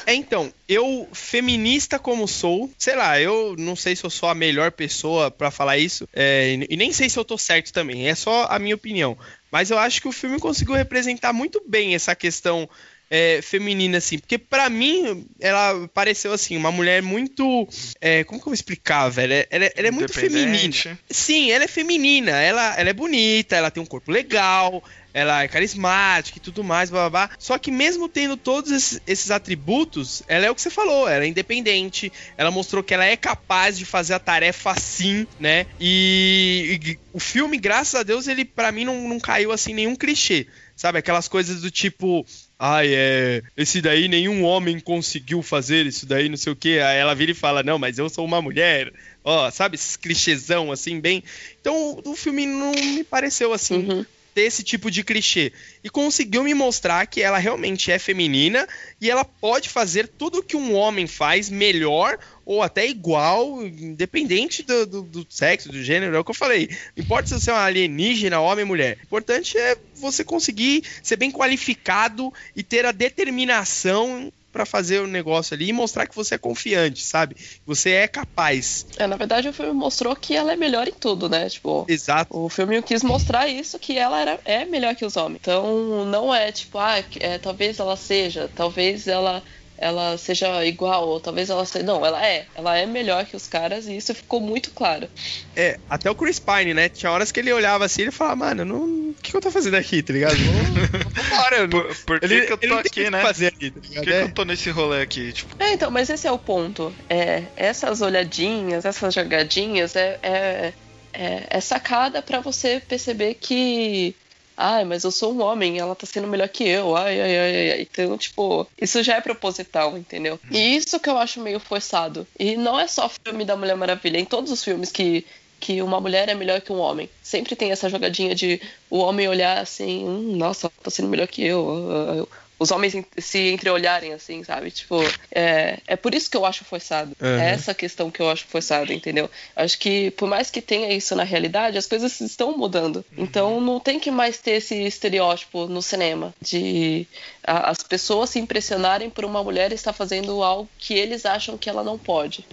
é, então, eu, feminista como sou, sei lá, eu não sei se eu sou a melhor pessoa para falar isso, é, e nem sei se eu tô certo também, é só a minha opinião. Mas eu acho que o filme conseguiu representar muito bem essa questão é, feminina, assim. Porque para mim, ela pareceu, assim, uma mulher muito. É, como que eu vou explicar, velho? Ela, ela é muito feminina. Sim, ela é feminina. Ela, ela é bonita, ela tem um corpo legal, ela é carismática e tudo mais, blá, blá, blá. Só que mesmo tendo todos esses, esses, atributos, ela é o que você falou, ela é independente, ela mostrou que ela é capaz de fazer a tarefa assim, né? E, e o filme, graças a Deus, ele para mim não, não caiu assim nenhum clichê. Sabe, aquelas coisas do tipo, ai, é, esse daí nenhum homem conseguiu fazer isso daí, não sei o que. Aí ela vira e fala, não, mas eu sou uma mulher. Ó, sabe, esses clichêzão assim, bem. Então o filme não me pareceu assim. Uhum ter esse tipo de clichê. E conseguiu me mostrar que ela realmente é feminina e ela pode fazer tudo que um homem faz melhor ou até igual, independente do, do, do sexo, do gênero, é o que eu falei. Não importa se você é um alienígena, homem ou mulher. O importante é você conseguir ser bem qualificado e ter a determinação para fazer o negócio ali e mostrar que você é confiante, sabe? Você é capaz. É, na verdade o filme mostrou que ela é melhor em tudo, né? Tipo, Exato. O filme quis mostrar isso, que ela era, é melhor que os homens. Então não é tipo, ah, é, talvez ela seja, talvez ela ela seja igual, ou talvez ela seja. Não, ela é. Ela é melhor que os caras e isso ficou muito claro. É, até o Chris Pine, né? Tinha horas que ele olhava assim e falava, mano, não... o que, que eu tô fazendo aqui, tá ligado? Vambora, por, por que, ele, que eu tô aqui, né? Fazer aqui, tá por que, é. que eu tô nesse rolê aqui? Tipo... É, então, mas esse é o ponto. É, essas olhadinhas, essas jogadinhas é, é, é, é sacada para você perceber que Ai, mas eu sou um homem, ela tá sendo melhor que eu. Ai, ai, ai, ai. Então, tipo, isso já é proposital, entendeu? E isso que eu acho meio forçado. E não é só filme da Mulher Maravilha, em todos os filmes que que uma mulher é melhor que um homem. Sempre tem essa jogadinha de o homem olhar assim, hum, nossa, tá sendo melhor que eu os homens se entreolharem, assim, sabe? Tipo, é, é por isso que eu acho forçado. Uhum. É essa questão que eu acho forçada, entendeu? Acho que, por mais que tenha isso na realidade, as coisas estão mudando. Uhum. Então, não tem que mais ter esse estereótipo no cinema de a, as pessoas se impressionarem por uma mulher estar fazendo algo que eles acham que ela não pode.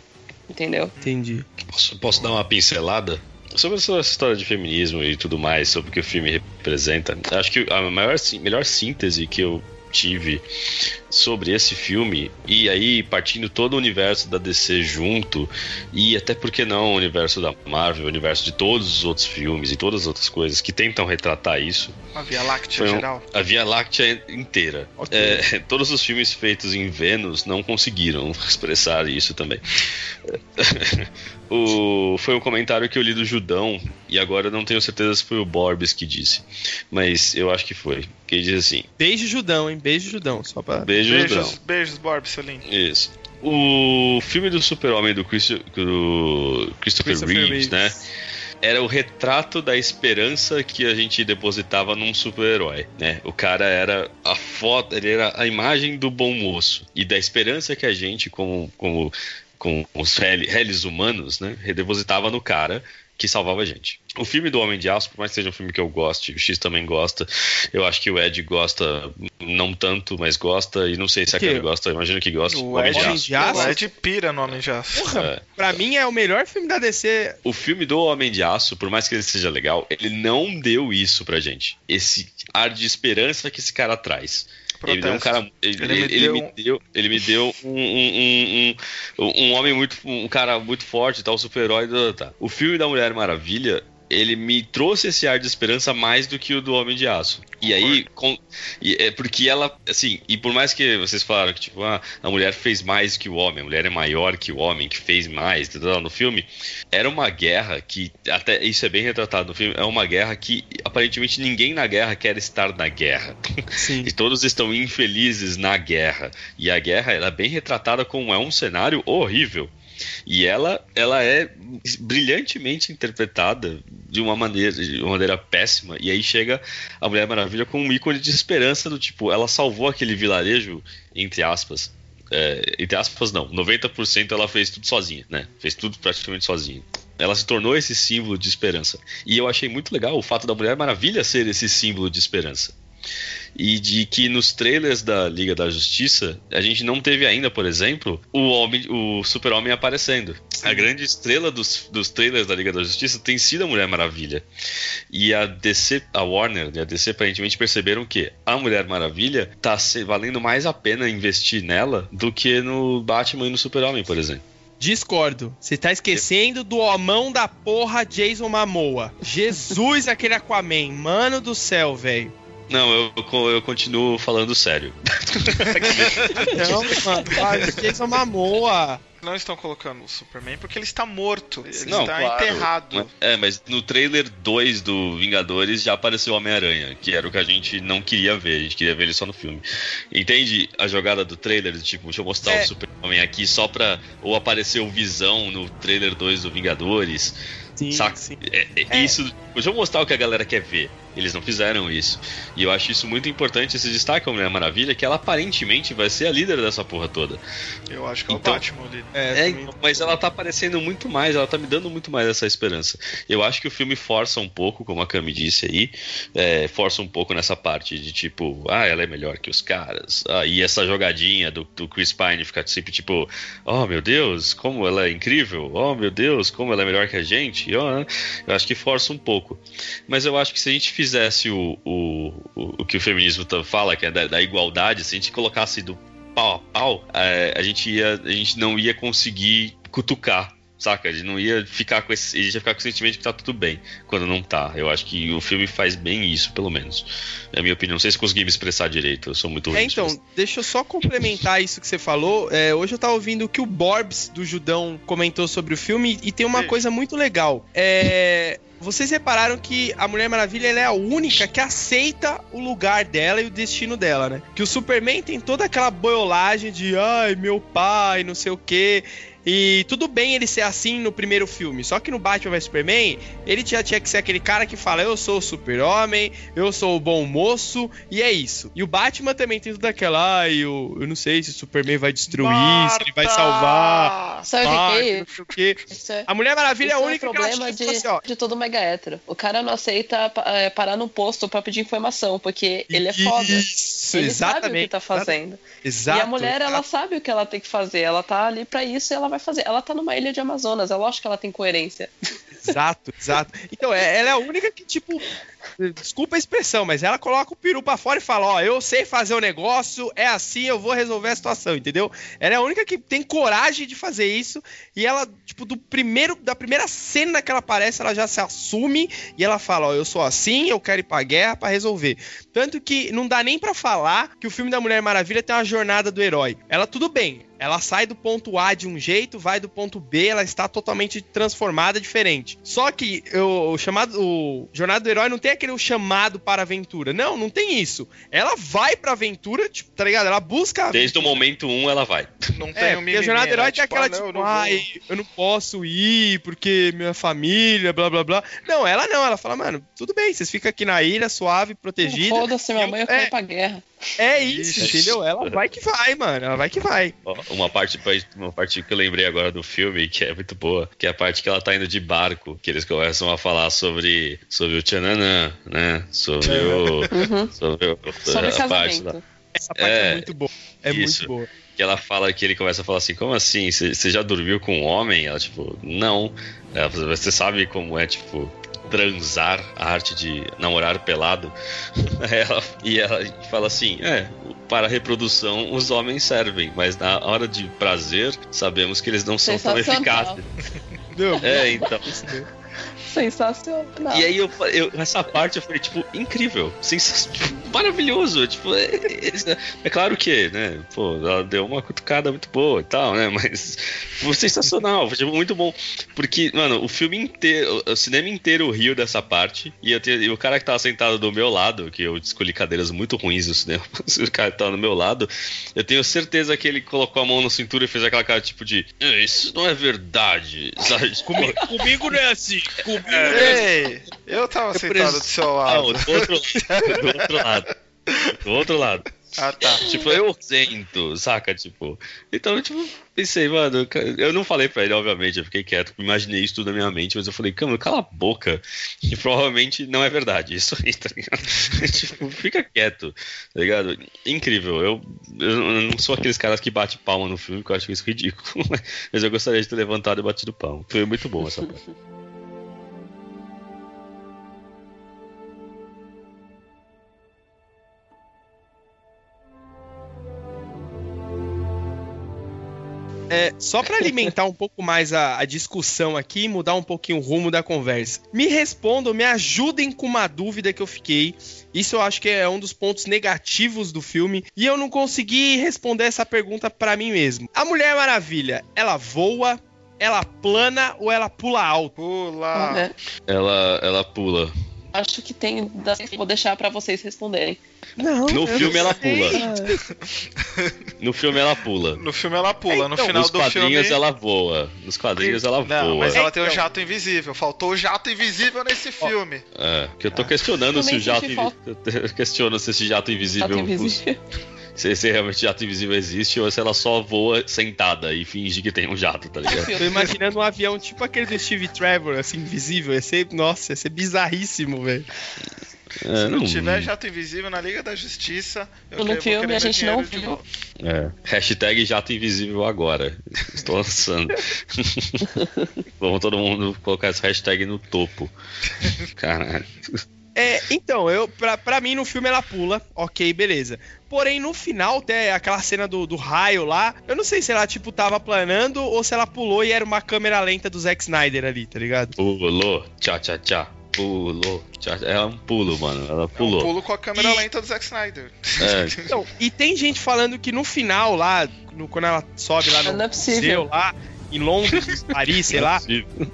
Entendeu? Entendi. Posso, posso dar uma pincelada? Sobre essa história de feminismo e tudo mais, sobre o que o filme representa, acho que a maior, melhor síntese que eu tive sobre esse filme, e aí partindo todo o universo da DC junto, e até porque não o universo da Marvel, o universo de todos os outros filmes e todas as outras coisas que tentam retratar isso. A Via Láctea um, geral. A Via Láctea inteira. Okay. É, todos os filmes feitos em Vênus não conseguiram expressar isso também. O, foi um comentário que eu li do Judão, e agora não tenho certeza se foi o Borbes que disse, mas eu acho que foi. Que ele diz assim: Beijo Judão, hein? Beijo Judão, só pra. Beijo beijos, Judão. Beijos, Borbes, seu lindo. Isso. O filme do Super-Homem do, Christo, do Christopher, Christopher Reeves, Reeves, né? Era o retrato da esperança que a gente depositava num super-herói, né? O cara era a foto, ele era a imagem do bom moço e da esperança que a gente, como, como com os réis humanos, né? Redepositava no cara que salvava a gente. O filme do Homem de Aço, por mais que seja um filme que eu goste, o X também gosta, eu acho que o Ed gosta, não tanto, mas gosta, e não sei se a Kelly gosta, imagino que gosta. O, Homem, Ed, de Aço. de Aço. O Ed pira no Homem de Aço. Porra, é. Pra mim é o melhor filme da DC. O filme do Homem de Aço, por mais que ele seja legal, ele não deu isso pra gente. Esse ar de esperança que esse cara traz. Ele deu um cara. Ele, ele, me, ele deu... me, deu... ele me deu um, um, um, um, homem muito. um cara muito forte, tal, super-herói. Tá. O filme da Mulher Maravilha, ele me trouxe esse ar de esperança mais do que o do Homem de Aço. E aí, com, e é porque ela, assim, e por mais que vocês falaram que, tipo, ah, a mulher fez mais que o homem, a mulher é maior que o homem, que fez mais, no filme, era uma guerra que, até isso é bem retratado no filme, é uma guerra que aparentemente ninguém na guerra quer estar na guerra. Sim. e todos estão infelizes na guerra. E a guerra, ela é bem retratada como é um cenário horrível. E ela, ela é brilhantemente interpretada de uma maneira, de uma maneira péssima. E aí chega a Mulher Maravilha com um ícone de esperança do tipo, ela salvou aquele vilarejo, entre aspas. É, entre aspas, não. 90% ela fez tudo sozinha, né? Fez tudo praticamente sozinha. ela se tornou esse símbolo de esperança. E eu achei muito legal o fato da Mulher Maravilha ser esse símbolo de esperança e de que nos trailers da Liga da Justiça a gente não teve ainda, por exemplo, o homem, o Super-Homem aparecendo. Sim. A grande estrela dos, dos trailers da Liga da Justiça tem sido a Mulher Maravilha. E a DC, a Warner e a DC aparentemente perceberam que a Mulher Maravilha tá valendo mais a pena investir nela do que no Batman e no Super-Homem, por exemplo. Discordo. Você tá esquecendo do homão da porra Jason Momoa. Jesus, aquele Aquaman. Mano do céu, velho. Não, eu, eu continuo falando sério. não, mano, Jason Momoa não estão colocando o Superman porque ele está morto. Ele não, está claro. enterrado. É, mas no trailer 2 do Vingadores já apareceu o Homem-Aranha, que era o que a gente não queria ver. A gente queria ver ele só no filme. Entende a jogada do trailer? Tipo, deixa eu mostrar é. o Superman aqui só pra. Ou aparecer o Visão no trailer 2 do Vingadores. Sim, Saca? sim. É, é, é. Isso. Deixa eu mostrar o que a galera quer ver. Eles não fizeram isso. E eu acho isso muito importante, esse destaque a Mulher Maravilha, que ela aparentemente vai ser a líder dessa porra toda. Eu acho que é então, o Batman ali. É, é mas ela tá aparecendo muito mais, ela tá me dando muito mais essa esperança. Eu acho que o filme força um pouco, como a Cami disse aí, é, força um pouco nessa parte de tipo, ah, ela é melhor que os caras. Ah, e essa jogadinha do, do Chris Pine ficar sempre tipo, oh meu Deus, como ela é incrível, oh meu Deus, como ela é melhor que a gente. Oh, eu acho que força um pouco. Mas eu acho que se a gente fizesse o, o, o, o que o feminismo fala, que é da, da, igualdade, se a gente colocasse do pau a pau, é, a, gente ia, a gente não ia conseguir cutucar saca? Ele não ia ficar com esse, ele ia ficar com o sentimento que tá tudo bem, quando não tá. Eu acho que o filme faz bem isso, pelo menos. É a minha opinião. Não sei se consegui me expressar direito, eu sou muito ruim. É, então, deixa eu só complementar isso que você falou. É, hoje eu tava ouvindo que o Borbs do Judão comentou sobre o filme e tem uma coisa muito legal. É vocês repararam que a Mulher Maravilha é a única que aceita o lugar dela e o destino dela, né? Que o Superman tem toda aquela boiolagem de ai, meu pai, não sei o quê. E tudo bem ele ser assim no primeiro filme, só que no Batman vs Superman, ele já tinha que ser aquele cara que fala: Eu sou o super-homem, eu sou o bom moço, e é isso. E o Batman também tem tudo aquela: Ah, eu, eu não sei se o Superman vai destruir, Marta! se ele vai salvar. Sabe o que, é? é, A Mulher Maravilha é a é única é problema que de, assim, ó. de todo mega hétero. O cara não aceita é, parar no posto pra pedir informação, porque ele é foda. Isso, ele exatamente. sabe o que tá fazendo. Exato. E a mulher, ela sabe o que ela tem que fazer. Ela tá ali pra isso e ela vai fazer. Ela tá numa ilha de Amazonas, é lógico que ela tem coerência. Exato, exato. Então, é, ela é a única que, tipo, desculpa a expressão, mas ela coloca o peru pra fora e fala: Ó, eu sei fazer o negócio, é assim, eu vou resolver a situação, entendeu? Ela é a única que tem coragem de fazer isso. E ela, tipo, do primeiro, da primeira cena que ela aparece, ela já se assume e ela fala: Ó, eu sou assim, eu quero ir pra guerra para resolver. Tanto que não dá nem para falar que o filme da Mulher Maravilha tem uma jornada do herói. Ela, tudo bem, ela sai do ponto A de um jeito, vai do ponto B, ela está totalmente transformada, diferente. Só que o chamado, o Jornada do Herói não tem aquele chamado para a aventura. Não, não tem isso. Ela vai pra aventura, tipo, tá ligado? Ela busca. Desde o momento 1 um, ela vai. Não tem é, um a Jornada do Herói né? tem tipo, aquela, ah, tipo, não, ai, eu não posso ir porque minha família, blá blá blá. Não, ela não, ela fala, mano, tudo bem, vocês ficam aqui na ilha, suave, protegida. Foda-se, minha mãe, eu é, pra guerra. É isso, isso, entendeu? Ela vai que vai, mano. Ela vai que vai. Uma parte, uma parte que eu lembrei agora do filme, que é muito boa, que é a parte que ela tá indo de barco, que eles começam a falar sobre, sobre o Tchananã, né? Sobre o. Uhum. Sobre, o, sobre a parte da... Essa parte é, é muito boa. É isso. muito boa que ela fala que ele começa a falar assim, como assim? Você já dormiu com um homem? Ela, tipo, não. Ela, você sabe como é, tipo, transar, a arte de namorar pelado. Ela, e ela fala assim: é, para a reprodução os homens servem, mas na hora de prazer sabemos que eles não são tão eficazes. é, então. Sensacional. E aí eu, eu, essa parte eu falei, tipo, incrível, tipo, maravilhoso. Tipo, é, é, é, claro que, né, pô, ela deu uma cutucada muito boa e tal, né? Mas foi sensacional, foi tipo, muito bom. Porque, mano, o filme inteiro, o cinema inteiro riu dessa parte. E, eu e o cara que tava sentado do meu lado, que eu escolhi cadeiras muito ruins no cinema, o cara que tava do meu lado, eu tenho certeza que ele colocou a mão na cintura e fez aquela cara tipo de. Isso não é verdade. Sabe? Comigo, comigo não é assim. Comigo é. Ei, eu tava eu sentado do seu lado. Não, do outro lado. Do outro lado. Do outro lado. Ah, tá. Tipo, eu sento, saca? Tipo. Então, tipo, pensei, mano, eu não falei pra ele, obviamente, eu fiquei quieto, imaginei isso tudo na minha mente, mas eu falei, cama, cala a boca. E provavelmente não é verdade, isso aí, tá ligado? tipo, fica quieto, tá ligado? Incrível, eu, eu não sou aqueles caras que bate palma no filme, que eu acho isso ridículo, mas eu gostaria de ter levantado e batido palma. Foi muito bom essa parte. É, só para alimentar um pouco mais a, a, discussão aqui e mudar um pouquinho o rumo da conversa. Me respondam, me ajudem com uma dúvida que eu fiquei. Isso eu acho que é um dos pontos negativos do filme e eu não consegui responder essa pergunta para mim mesmo. A Mulher Maravilha, ela voa, ela plana ou ela pula alto? Pula. Ela, ela pula. Acho que tem. Vou deixar para vocês responderem. Não. No filme não ela pula. No filme ela pula. No filme ela pula, no Então, final Nos do quadrinhos filme. ela voa. Nos quadrinhos ela Não, voa. mas ela tem o Então. jato invisível. Faltou o jato invisível nesse filme. É, que eu tô questionando se o jato senti invi- eu questiono se esse jato invisível, Tá invisível. Se esse realmente jato invisível existe ou se ela só voa sentada e finge que tem um jato, tá ligado? Tô imaginando um avião tipo aquele do Steve Trevor, assim, invisível. Ia ser, nossa, ia ser bizarríssimo, velho. É, Se não tiver jato invisível na Liga da Justiça, eu No que- vou filme a gente não viu. É. Hashtag jato invisível agora. Estou lançando. Vamos todo mundo colocar essa hashtag no topo. Caralho. É, então, eu, pra, pra mim no filme ela pula, ok, beleza. Porém, no final, até aquela cena do, do raio lá, eu não sei se ela, tipo, tava planando ou se ela pulou e era uma câmera lenta do Zack Snyder ali, tá ligado? Pulou, tchá tchá tchá. Pulou. É um pulo, mano. Ela É um pulou. pulo com a câmera E- lenta do Zack Snyder. É. Então, e tem gente falando que no final lá, no- quando ela sobe lá no Não é possível. museu lá, em Londres, Paris, sei lá,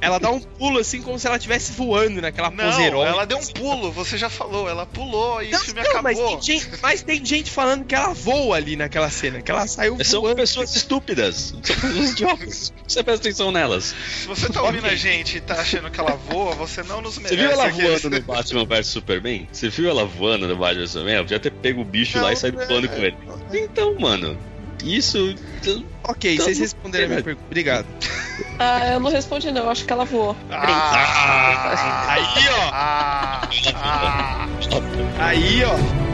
ela dá um pulo assim como se ela estivesse voando naquela pose Não, heróica. ela deu um pulo, você já falou, ela pulou e Não, o filme não, mas, acabou. tem gente, mas tem gente falando que ela voa ali naquela cena, que ela saiu São voando. pessoas estúpidas. São pessoas idiotas. Você presta atenção nelas. Se você tá ouvindo Ok. a gente e tá achando que ela voa, você não nos Você merece. viu ela aqueles- voando no Batman vs Superman? Você viu ela voando no Batman vs Superman? Ela podia ter pego o bicho lá e saído Não, voando é. com ele. Então, mano, isso. Ok, Então, vocês responderam a minha pergunta. Obrigado. Ah, eu não respondi, não. Eu acho que ela voou. Ah, Aí, ó. ah, ah. Aí, ó.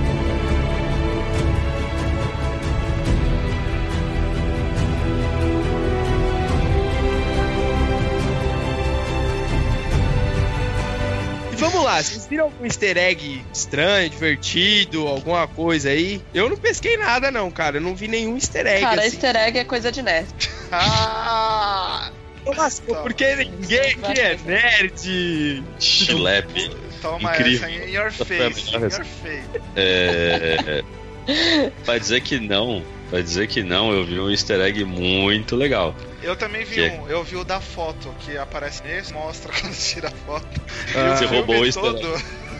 Vamos lá, vocês viram algum easter egg estranho, divertido, alguma coisa aí? Eu não pesquei nada, não, cara. Eu não vi nenhum easter egg. Cara, assim. easter egg é coisa de nerd. Ah! Nossa, Tá. porque ninguém aqui é nerd. Chilepe. Toma Incrível. essa em your face, in your face. É. Vai dizer que não. Vai dizer que não, eu vi um easter egg muito legal. Eu também vi Que? um, eu vi o da foto, que aparece nesse, mostra quando tira a foto. Ah, Você o roubou filme o easter egg. todo.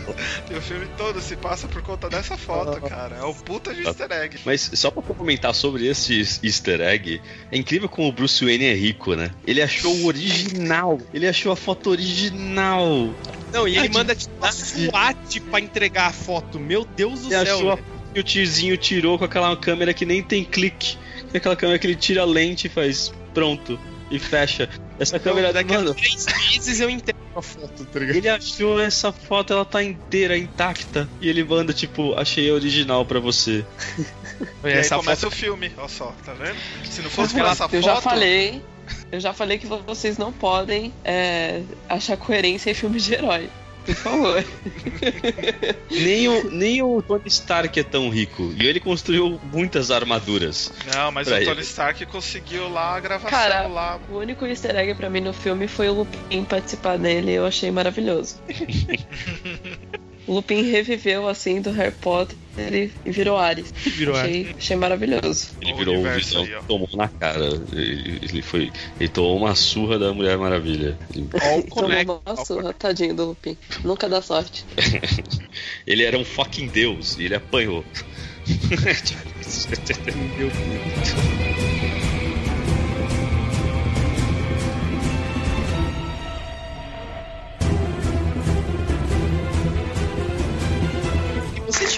E o filme todo se passa por conta dessa foto, cara. É o puta de easter egg. Mas só pra comentar sobre esse easter egg, é incrível como o Bruce Wayne é rico, né? Ele achou o original. Ele achou a foto original. Não, e ele Ah, manda tipo uma SWAT pra entregar a foto. Meu Deus do Ele céu. achou a. que o tiozinho tirou com aquela câmera que nem tem clique. É aquela câmera que ele tira a lente e faz pronto e fecha. Essa câmera Então, daqui a mano, três meses eu entrego a foto, tá ligado? ele achou essa foto, ela tá inteira, intacta. E ele manda, tipo, achei a original pra você. E aí Essa começa foto o filme, olha só, tá vendo? Se não fosse por essa foto. Eu já falei. Eu já falei que vocês não podem é, achar coerência em filmes de herói. Por favor. Nem o, nem o Tony Stark é tão rico. E ele construiu muitas armaduras. Não, mas o Tony ele. Stark conseguiu lá a gravação Cara, lá. O único easter egg pra mim no filme foi o Lupin participar dele. Eu achei maravilhoso. o Lupin reviveu assim do Harry Potter e virou Ares. virou. Achei, achei maravilhoso. Ele O virou o Visão, aí, tomou na cara. Ele, ele foi. Ele tomou uma surra da Mulher Maravilha. Ele, Tomou uma surra, tadinho do Lupin. Nunca dá sorte. ele era um fucking deus e ele apanhou. Meu Deus.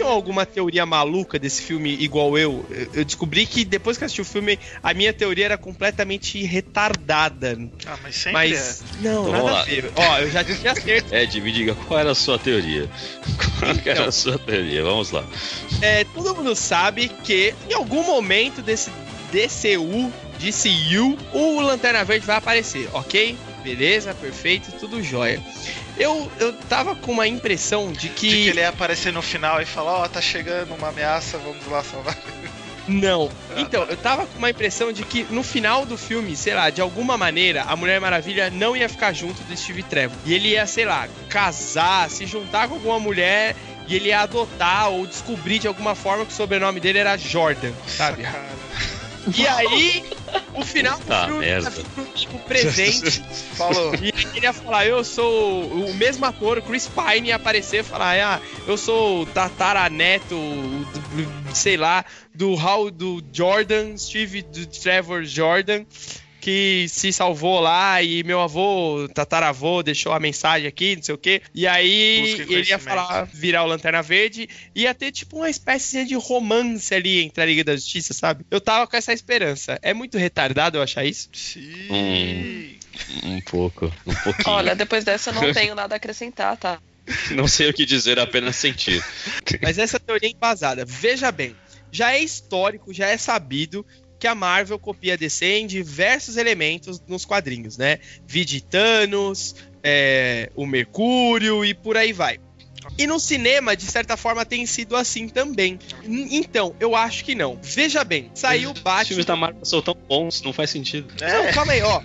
tinham alguma teoria maluca desse filme igual eu? Eu descobri que depois que assisti o filme, a minha teoria era completamente retardada. Ah, mas sempre Mas, é. não, Então, nada a vamos ver. Ó, eu já tinha. Ed, me diga qual era a sua teoria. Qual era Então. a sua teoria? Vamos lá. É, todo mundo sabe que em algum momento desse DCU, DCU, o Lanterna Verde vai aparecer, ok? Beleza, perfeito, tudo jóia. Eu, eu tava com uma impressão de que. De que ele ia aparecer no final e falar, ó, tá chegando uma ameaça, vamos lá salvar. Não. Então, eu tava com uma impressão de que no final do filme, sei lá, de alguma maneira, a Mulher Maravilha não ia ficar junto do Steve Trevor. E ele ia, sei lá, casar, se juntar com alguma mulher e ele ia adotar ou descobrir de alguma forma que o sobrenome dele era Jordan, sabe? Cara. E aí, o final do Tá, filme ia vir pro tipo presente. Falou. E ele ia falar, eu sou o mesmo ator, o Chris Pine, ia aparecer e falar, ah, eu sou o tataraneto, do- sei lá, do Hal, do Jordan, Steve do Trevor Jordan, que se salvou lá e meu avô, tataravô, deixou a mensagem aqui, não sei o quê. E aí ele ia falar, virar o Lanterna Verde, ia ter tipo uma espécie de romance ali entre a Liga da Justiça, sabe? Eu tava com essa esperança. É muito retardado eu achar isso? Sim. Hum. Um pouco, um pouquinho. Olha, depois dessa eu não tenho nada a acrescentar, tá? Não sei o que dizer, apenas sentir. Mas essa teoria é embasada. Veja bem, já é histórico, já é sabido que a Marvel copia a DC em diversos elementos nos quadrinhos, né? Vide Thanos, é, o Mercúrio e por aí vai. E no cinema, de certa forma, tem sido assim também. Então, eu acho que não. Veja bem, saiu Os Batman. filmes da Marvel são tão bons, não faz sentido. Não, É, calma aí, ó.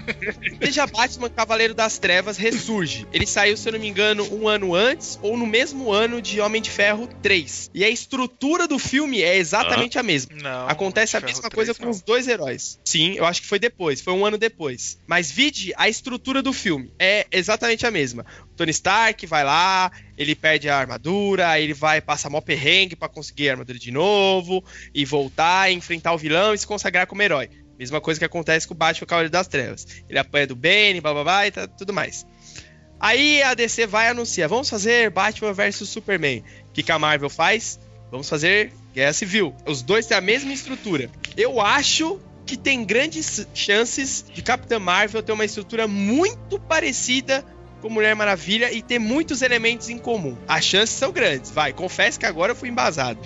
Veja Batman Cavaleiro das Trevas ressurge. Ele saiu, se eu não me engano, um ano antes ou no mesmo ano de Homem de Ferro 3. E a estrutura do filme é exatamente a mesma. não. Acontece a mesma 3 coisa com não. os dois heróis. Sim, eu acho que foi depois, foi um ano depois. Mas vide a estrutura do filme, é exatamente a mesma. O Tony Stark vai lá, ele perde a armadura, aí ele vai passar mó perrengue pra conseguir a armadura de novo e voltar, enfrentar o vilão e se consagrar como herói. Mesma coisa que acontece com o Batman Cavaleiro das Trevas. Ele apanha do Bane, blá blá blá e tá, tudo mais. Aí a DC vai anunciar, vamos fazer Batman vs Superman. O que, que a Marvel faz? Vamos fazer Guerra Civil. Os dois têm a mesma estrutura. Eu acho que tem grandes chances de Capitã Marvel ter uma estrutura muito parecida com Mulher Maravilha e ter muitos elementos em comum. As chances são grandes. Vai, confesso que agora eu fui embasado.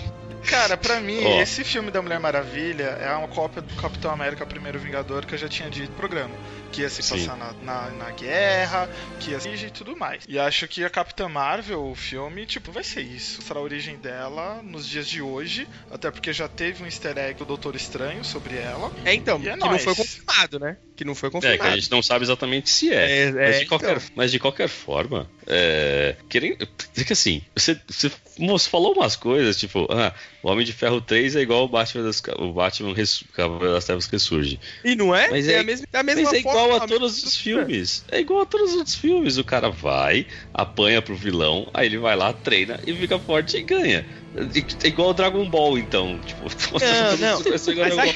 Cara, pra mim, Ó. esse filme da Mulher Maravilha é uma cópia do Capitão América Primeiro Vingador que eu já tinha dito no programa. Que ia se passar na, na, na guerra, que ia se e tudo mais. E acho que a Capitã Marvel, o filme, tipo, vai ser isso. Será a origem dela nos dias de hoje, até porque já teve um easter egg do Doutor Estranho sobre ela. É então, E é que não nóis. foi confirmado, né? Que não foi É, que confirmado. a gente não sabe exatamente se é. É, mas, é, de qualquer, então. mas de qualquer forma, é, querendo, dizer que assim, você, você falou umas coisas, tipo, ah, o Homem de Ferro 3 é igual o Batman das, o Batman res, Cavaleiro das Trevas Ressurge. E não é? Mas é, é- a mesma, é a mesma Mas é igual forma, a todos os filmes. É igual a todos os outros filmes. O cara vai, apanha pro vilão, aí ele vai lá, treina e fica forte e ganha. É igual o Dragon Ball, então. Tipo, Não, não. Mas Dragon a, Ball.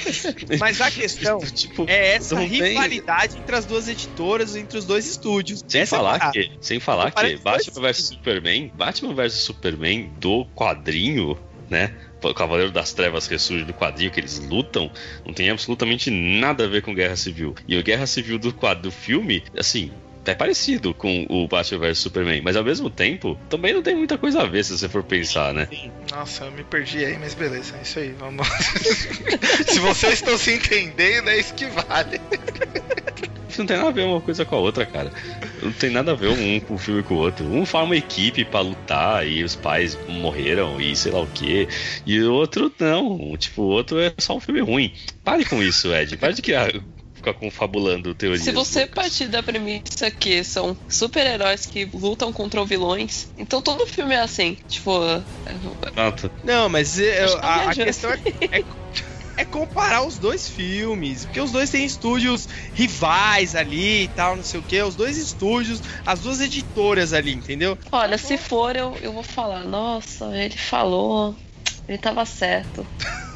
mas a questão tipo, é essa não tem- rivalidade entre as duas editoras, entre os dois estúdios. Sem Essa é falar que, sem falar que Batman vs Superman, Batman vs Superman do quadrinho, né? Cavaleiro das Trevas ressurge do quadrinho que eles lutam, não tem absolutamente nada a ver com Guerra Civil. E o Guerra Civil do quadro do filme, assim, é parecido com o Batman vs Superman, mas ao mesmo tempo também não tem muita coisa a ver se você for pensar, né? Nossa, eu me perdi aí, mas beleza, é isso aí, vamos. se vocês estão se entendendo, é isso que vale. Não tem nada a ver uma coisa com a outra, cara. Não tem nada a ver um com o filme com o outro. Um forma uma equipe pra lutar e os pais morreram e sei lá o que. E o outro não. Tipo, o outro é só um filme ruim. Pare com isso, Ed. Pare de criar, ficar confabulando teorias. Se você loucas. partir da premissa que são super-heróis que lutam contra vilões, então todo filme é assim. Tipo, Pronto. Não, mas é, Acho que tá a, a questão é, é, é comparar os dois filmes. Porque os dois têm estúdios rivais ali e tal, não sei o que. Os dois estúdios, as duas editoras ali, entendeu? olha, se for, eu, eu vou falar, nossa, ele falou, ele tava certo.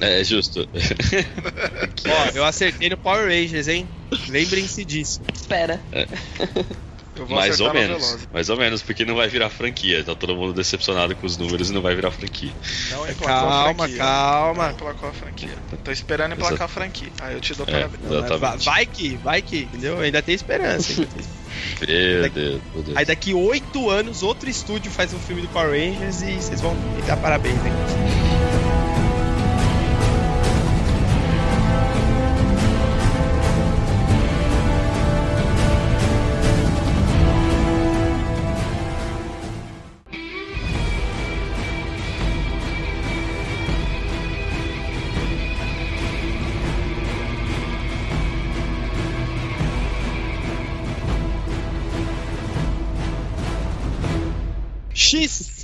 É justo. Ó, eu acertei no Power Rangers, hein? Lembrem-se disso. Espera. mais ou menos. Mais ou menos, porque não vai virar franquia. Tá todo mundo decepcionado com os números e não vai virar franquia. Não é calma, franquia. calma. Não emplacou a franquia. Tô esperando emplacar Exato. a franquia. Aí eu te dou é, parabéns. Vai que, vai que, entendeu? Ainda tem esperança. Meu, daqui, Deus, meu Deus. Aí daqui oito anos, outro estúdio faz um filme do Power Rangers e vocês vão me dar parabéns, né?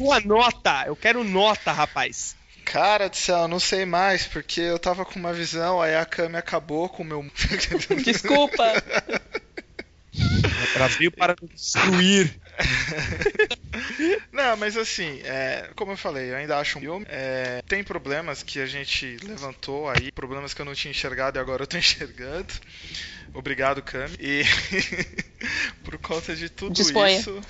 Sua nota. Eu quero nota, rapaz. Cara do céu, não sei mais, porque eu tava com uma visão, aí a câmera acabou com o meu. Desculpa! Ela veio para destruir. Não, mas assim, é, como eu falei, eu ainda acho um filme. É, tem problemas que a gente levantou aí, problemas que eu não tinha enxergado e agora eu tô enxergando. Obrigado, Cami. E por conta de tudo Disponha. isso.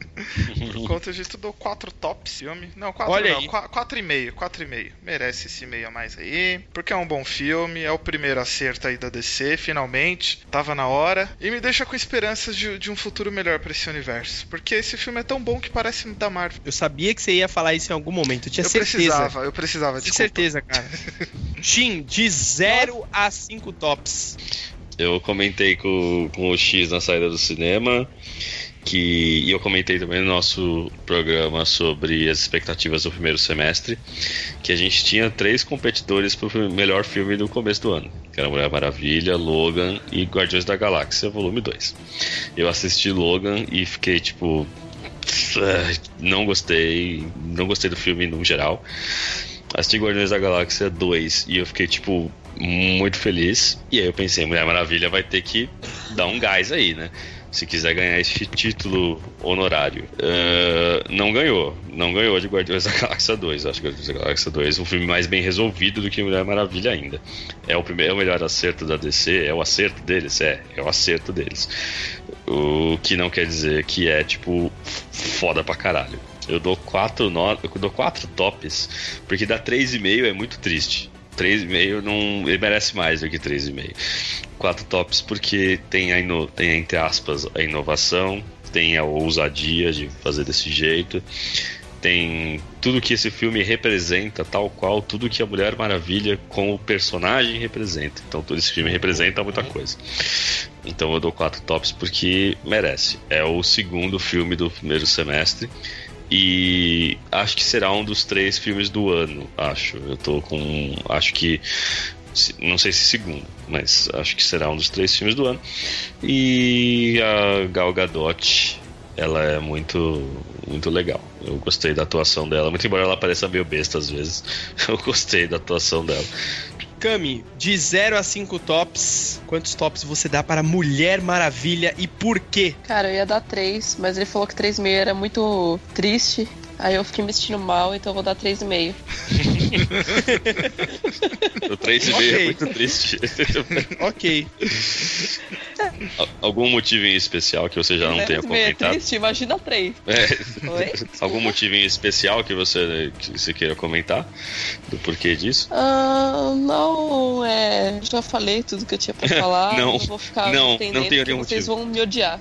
por conta de tudo, quatro tops filme. Não, quatro Olha não, aí. quatro e meio, quatro e meio. Merece esse meio a mais aí. Porque é um bom filme, é o primeiro acerto aí da DC, finalmente. Tava na hora. E me deixa com esperanças de, de um futuro melhor para esse universo. Porque esse filme é tão bom que parece da Marvel. Eu sabia que você ia falar isso em algum momento. Eu tinha eu certeza. Precisava, eu precisava, Tinha certeza, cara. Shin, de 0 a 5 tops. Eu comentei com, com o X na saída do cinema. Que, e eu comentei também no nosso programa sobre as expectativas do primeiro semestre, que a gente tinha três competidores para o melhor filme do começo do ano, que era Mulher Maravilha, Logan e Guardiões da Galáxia, volume 2. Eu assisti Logan e fiquei tipo, não gostei, não gostei do filme no geral. Assisti Guardiões da Galáxia 2 e eu fiquei tipo, muito feliz. E aí eu pensei, Mulher Maravilha vai ter que dar um gás aí, né? Se quiser ganhar esse título honorário. Uh, não ganhou. Não ganhou de Guardiões da Galáxia 2. Acho que Guardiões da Galáxia 2 é um filme mais bem resolvido do que Mulher Maravilha ainda. É o, primeiro, é o melhor acerto da DC? É o acerto deles? É, é o acerto deles. O que não quer dizer que é, tipo, foda pra caralho. Eu dou quatro, no... eu dou quatro tops, porque dar 3,5 é muito triste. 3,5 não. Ele merece mais do que 3,5. 4 tops porque tem a, ino, tem, entre aspas, a inovação, tem a ousadia de fazer desse jeito, tem tudo que esse filme representa, tal qual tudo que a Mulher Maravilha com o personagem representa. Então todo esse filme representa muita coisa. Então eu dou quatro tops porque merece. É o segundo filme do primeiro semestre. E acho que será um dos três filmes do ano, acho. Eu tô com. Acho que. Não sei se segundo, mas acho que será um dos três filmes do ano. E a Gal Gadot, ela é muito, muito legal. Eu gostei da atuação dela, muito embora ela pareça meio besta às vezes. Eu gostei da atuação dela. Kami, de 0 a 5 tops, quantos tops você dá para Mulher Maravilha e por quê? Cara, eu ia dar 3, mas ele falou que 3,5 era muito triste. Aí eu fiquei me sentindo mal, então eu vou dar 3,5. o 3,5 okay. é muito triste. ok. Algum motivo em especial que você já não tenha comentado? É triste, imagina 3. É. Oi? Algum motivo em especial que você, que você queira comentar? Do porquê disso? Uh, não, é. Já falei tudo que eu tinha pra falar. não, não vou ficar não, não tem nenhum vocês vão me odiar.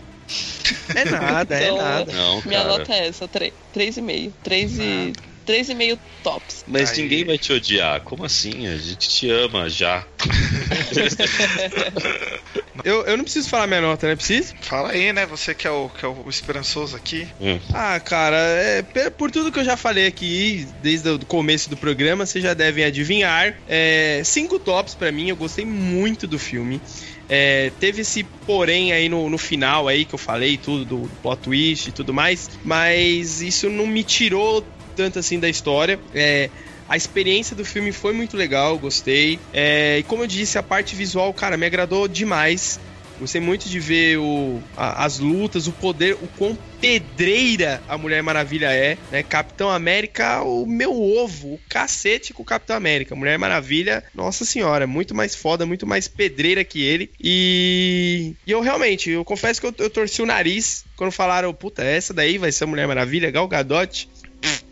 É nada, é então, é nada. Não, minha cara. nota é essa, 3,5. 3 e. 3,5 tops. Mas Aí. ninguém vai te odiar. Como assim? A gente te ama já. eu, eu não preciso falar minha nota, né? Preciso? Fala aí, né? Você que é o, que é o esperançoso aqui. Hum. Ah, cara, é, por tudo que eu já falei aqui, desde o começo do programa, vocês já devem adivinhar. É, cinco tops para mim, eu gostei muito do filme. É, teve esse porém aí no, no final aí que eu falei, tudo do, do plot twist e tudo mais, mas isso não me tirou tanto assim da história. É, a experiência do filme foi muito legal, gostei. É, e como eu disse, a parte visual, cara, me agradou demais. Gostei muito de ver o, a, as lutas, o poder, o quão pedreira a Mulher Maravilha é, né? Capitão América, o meu ovo, o cacete com o Capitão América. Mulher Maravilha, nossa senhora, muito mais foda, muito mais pedreira que ele. E, e eu realmente, eu confesso que eu, eu torci o nariz quando falaram, puta, essa daí vai ser a Mulher Maravilha, Gal Gadot.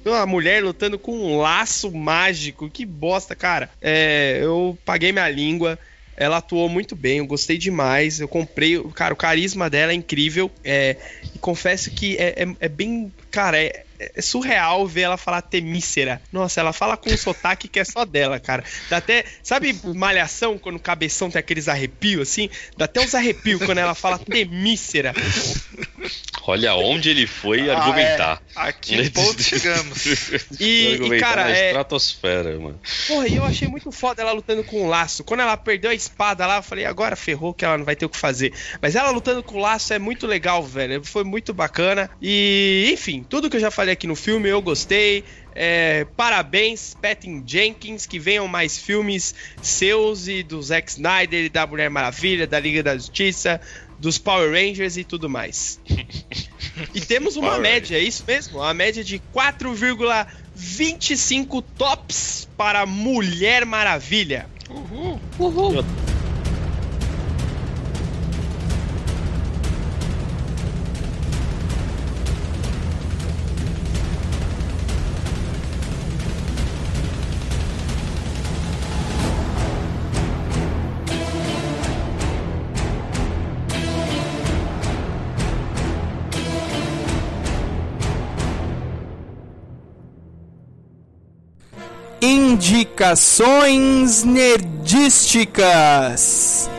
Uma mulher lutando com um laço mágico, que bosta, cara. É, eu paguei minha língua. Ela atuou muito bem, eu gostei demais. Eu comprei, cara, o carisma dela é incrível. É, e confesso que é, é, é bem. Cara, é, é surreal ver ela falar temícera. Nossa, ela fala com um sotaque que é só dela, cara. Dá até. Sabe malhação, quando o cabeção tem aqueles arrepios assim? Dá até uns arrepios quando ela fala temícera. Olha onde ele foi ah, argumentar. É. Aqui em ponto chegamos. E, e cara, é. Estratosfera, mano. Porra, e eu achei muito foda ela lutando com o laço. Quando ela perdeu a espada lá, eu falei, agora ferrou que ela não vai ter o que fazer. Mas ela lutando com o laço é muito legal, velho. Foi muito bacana. E, enfim, tudo que eu já falei aqui no filme eu gostei. É, parabéns, Patton Jenkins, que venham mais filmes seus e do Zack Snyder, da Mulher Maravilha, da Liga da Justiça, dos Power Rangers e tudo mais. e temos uma Power média, é isso mesmo? Uma média de 4,25 tops para Mulher Maravilha. Uhul. Uhul. Indicações nerdísticas.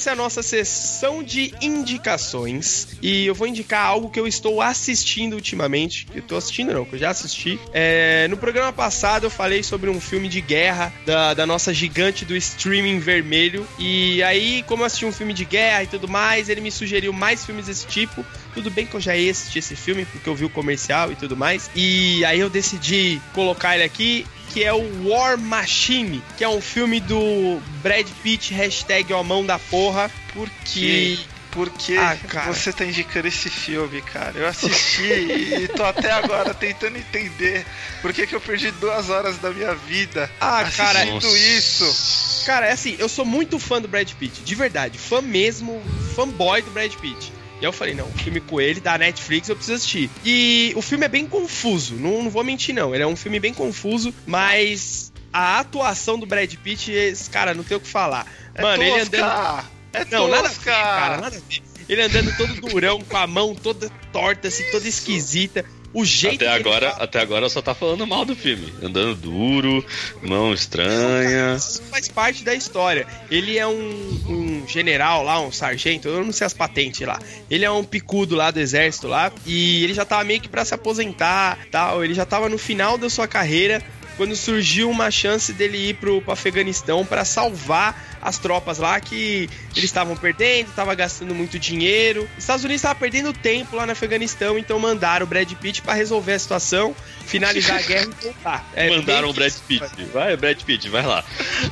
Essa é a nossa sessão de indicações. E eu vou indicar algo que eu estou assistindo ultimamente. Eu estou assistindo, não, que eu já assisti. É, no programa passado eu falei sobre um filme de guerra da, da nossa gigante do streaming vermelho. E aí, como eu assisti um filme de guerra e tudo mais, ele me sugeriu mais filmes desse tipo. Tudo bem que eu já ia assistir esse filme, porque eu vi o comercial e tudo mais. E aí eu decidi colocar ele aqui que é o War Machine, que é um filme do Brad Pitt, hashtag ó, mão da porra, porque... Por que ah, você tá indicando esse filme, cara? Eu assisti e tô até agora tentando entender por que, que eu perdi duas horas da minha vida ah, cara, isso. Cara, é assim, eu sou muito fã do Brad Pitt, de verdade. Fã mesmo, fanboy do Brad Pitt. E eu falei, não, o filme com ele da Netflix eu preciso assistir. E o filme é bem confuso, não, não vou mentir não. Ele é um filme bem confuso, mas a atuação do Brad Pitt, cara, não tem o que falar. É Mano, tosca. ele andando. É não, tosca. nada a ver, cara, nada a ver. Ele andando todo durão, com a mão toda torta, assim, toda esquisita. O jeito até agora, fala... até agora só tá falando mal do filme, andando duro, mão estranha. Isso faz parte da história. Ele é um, um, general lá, um sargento, eu não sei as patentes lá. Ele é um picudo lá do exército lá e ele já tava meio que para se aposentar, tal. Ele já tava no final da sua carreira quando surgiu uma chance dele ir pro, pro Afeganistão para salvar as tropas lá que eles estavam perdendo, estavam gastando muito dinheiro. Os Estados Unidos estavam perdendo tempo lá no Afeganistão, então mandaram o Brad Pitt para resolver a situação, finalizar a guerra e voltar. É mandaram o Brad Pitt. Vai, Brad Pitt, vai lá.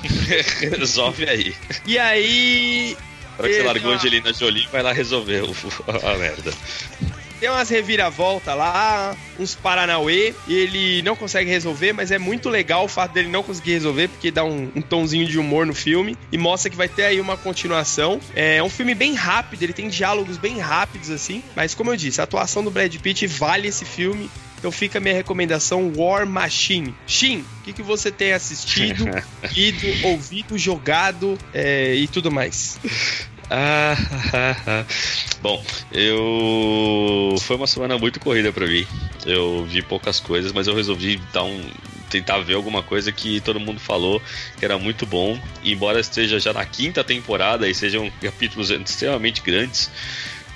Resolve aí. E aí. Para que você largou a Angelina Jolie, vai lá resolver a merda tem umas reviravolta lá, uns Paranauê, e ele não consegue resolver, mas é muito legal o fato dele não conseguir resolver, porque dá um, um tonzinho de humor no filme e mostra que vai ter aí uma continuação. É um filme bem rápido, ele tem diálogos bem rápidos, assim, mas como eu disse, a atuação do Brad Pitt vale esse filme. Então fica a minha recomendação War Machine. Shin, o que, que você tem assistido, lido, ouvido, jogado é, e tudo mais? Bom, eu. Foi uma semana muito corrida para mim. Eu vi poucas coisas, mas eu resolvi dar um. Tentar ver alguma coisa que todo mundo falou que era muito bom. Embora esteja já na quinta temporada e sejam capítulos extremamente grandes,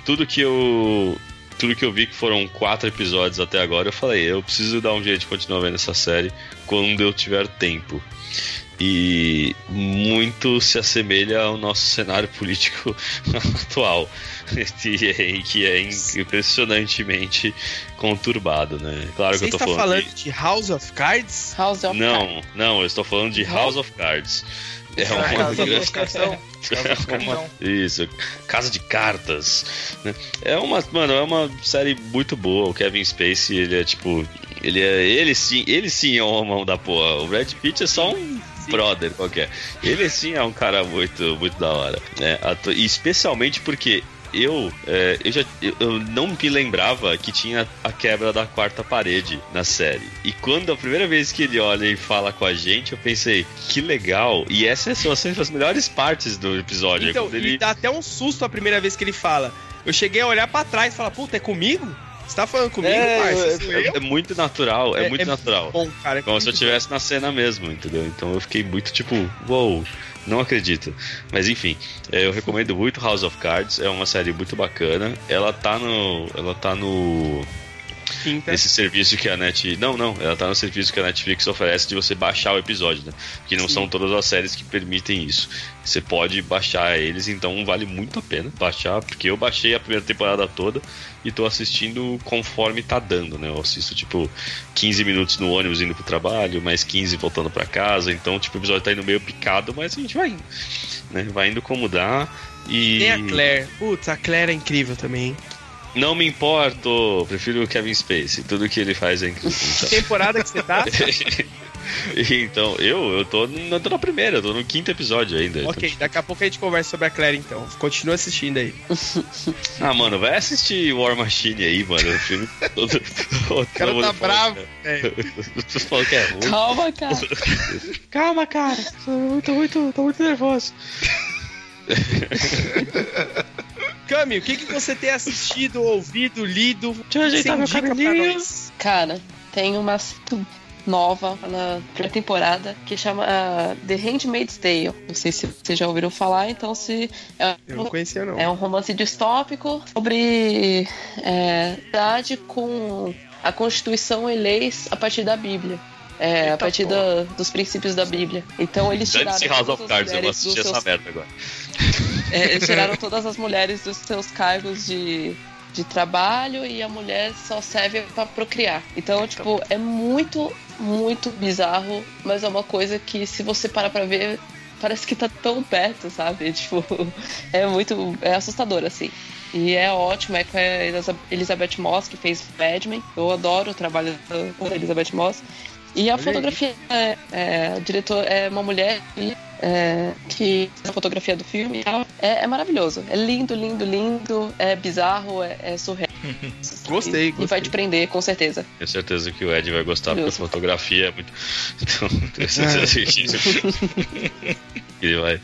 tudo que eu tudo que eu vi que foram quatro episódios até agora, eu falei, eu preciso dar um jeito de continuar vendo essa série quando eu tiver tempo. E muito se assemelha ao nosso cenário político atual, que é impressionantemente conturbado, né? Claro Você que eu tô está falando, falando de... de House of Cards? House of não, Cards. não, eu estou falando de House of Cards. É uma Casa grande dos Cartão. Casa dos É uma-. Isso, Casa de Cartas. né? É uma, mano, é uma série muito boa. O Kevin Spacey, ele é tipo, ele é, ele sim, ele sim é uma mão da porra. O Brad Pitt é só um brother qualquer. Ele sim é um cara muito, muito da hora, né? E especialmente porque eu, é, eu, já, eu, não me lembrava que tinha a quebra da quarta parede na série. E quando a primeira vez que ele olha e fala com a gente, eu pensei, que legal. E essas são sempre as melhores partes do episódio. é Então, e ele... dá até um susto a primeira vez que ele fala. Eu cheguei a olhar pra trás e falar, puta, é comigo? Você tá falando comigo, é, parça? É, é muito natural, é, muito natural. Bom, cara. é Como se eu estivesse na cena mesmo, entendeu? Então eu fiquei muito tipo, uou, não acredito. Mas enfim, é, eu recomendo muito House of Cards, é uma série muito bacana. Ela tá no. Ela tá no. Quinta. Esse serviço que a Net. Não, não, ela tá no serviço que a Netflix oferece de você baixar o episódio, né? Porque não Sim. são todas as séries que permitem isso. Você pode baixar eles, então vale muito a pena baixar, porque eu baixei a primeira temporada toda e tô assistindo conforme tá dando, né? Eu assisto tipo 15 minutos no ônibus indo pro trabalho, mais 15 voltando pra casa, então tipo o episódio tá indo meio picado, mas a gente vai indo, né? Vai indo como dá. E Tem a Claire. Putz, a Claire é incrível também. Não me importo, prefiro o Kevin Spacey, tudo que ele faz é incrível. Que Então. temporada que você tá? então, eu, eu tô, eu tô na primeira, eu tô no quinto episódio ainda. então, ok, daqui a pouco a gente conversa sobre a Claire então. Continua assistindo aí. Ah, mano, vai assistir War Machine aí, mano. O filme todo. O cara tá bravo, Tu falou que é ruim. Calma, cara. Calma, cara. Tô muito, muito, tô muito nervoso. Cami, o que, que você tem assistido, ouvido, lido? Deixa eu ajeitar meu cabelinho. nós? Cara, tem uma nova na primeira temporada que chama ah, The Handmaid's Tale. Não sei se vocês já ouviram falar, então se. É, Eu não conhecia, não. é um romance distópico sobre é, cidade com a Constituição e leis a partir da Bíblia. É, Eita a partir da- dos princípios da Bíblia. Então eles tiraram Dane-se House of Cards, eu vou assistir essa seus merda agora. É, eles tiraram todas as mulheres dos seus cargos de, de trabalho e a mulher só serve pra procriar. Então, tipo, é muito, muito bizarro, mas é uma coisa que se você parar pra ver, parece que tá tão perto, sabe? Tipo, é muito. É assustador, assim. E é ótimo, é com a Elizabeth Moss, que fez Mad Men. Eu adoro o trabalho da Elizabeth Moss. E a Olha fotografia, é, é, o diretor é uma mulher e, é, que a fotografia do filme e tal. É, é maravilhoso. É lindo, lindo, lindo. É bizarro, é, é surreal. Gostei, E, e vai gostei. te prender, com certeza. Tenho certeza que o Ed vai gostar, porque a fotografia é muito. Então, tenho certeza que. ele vai.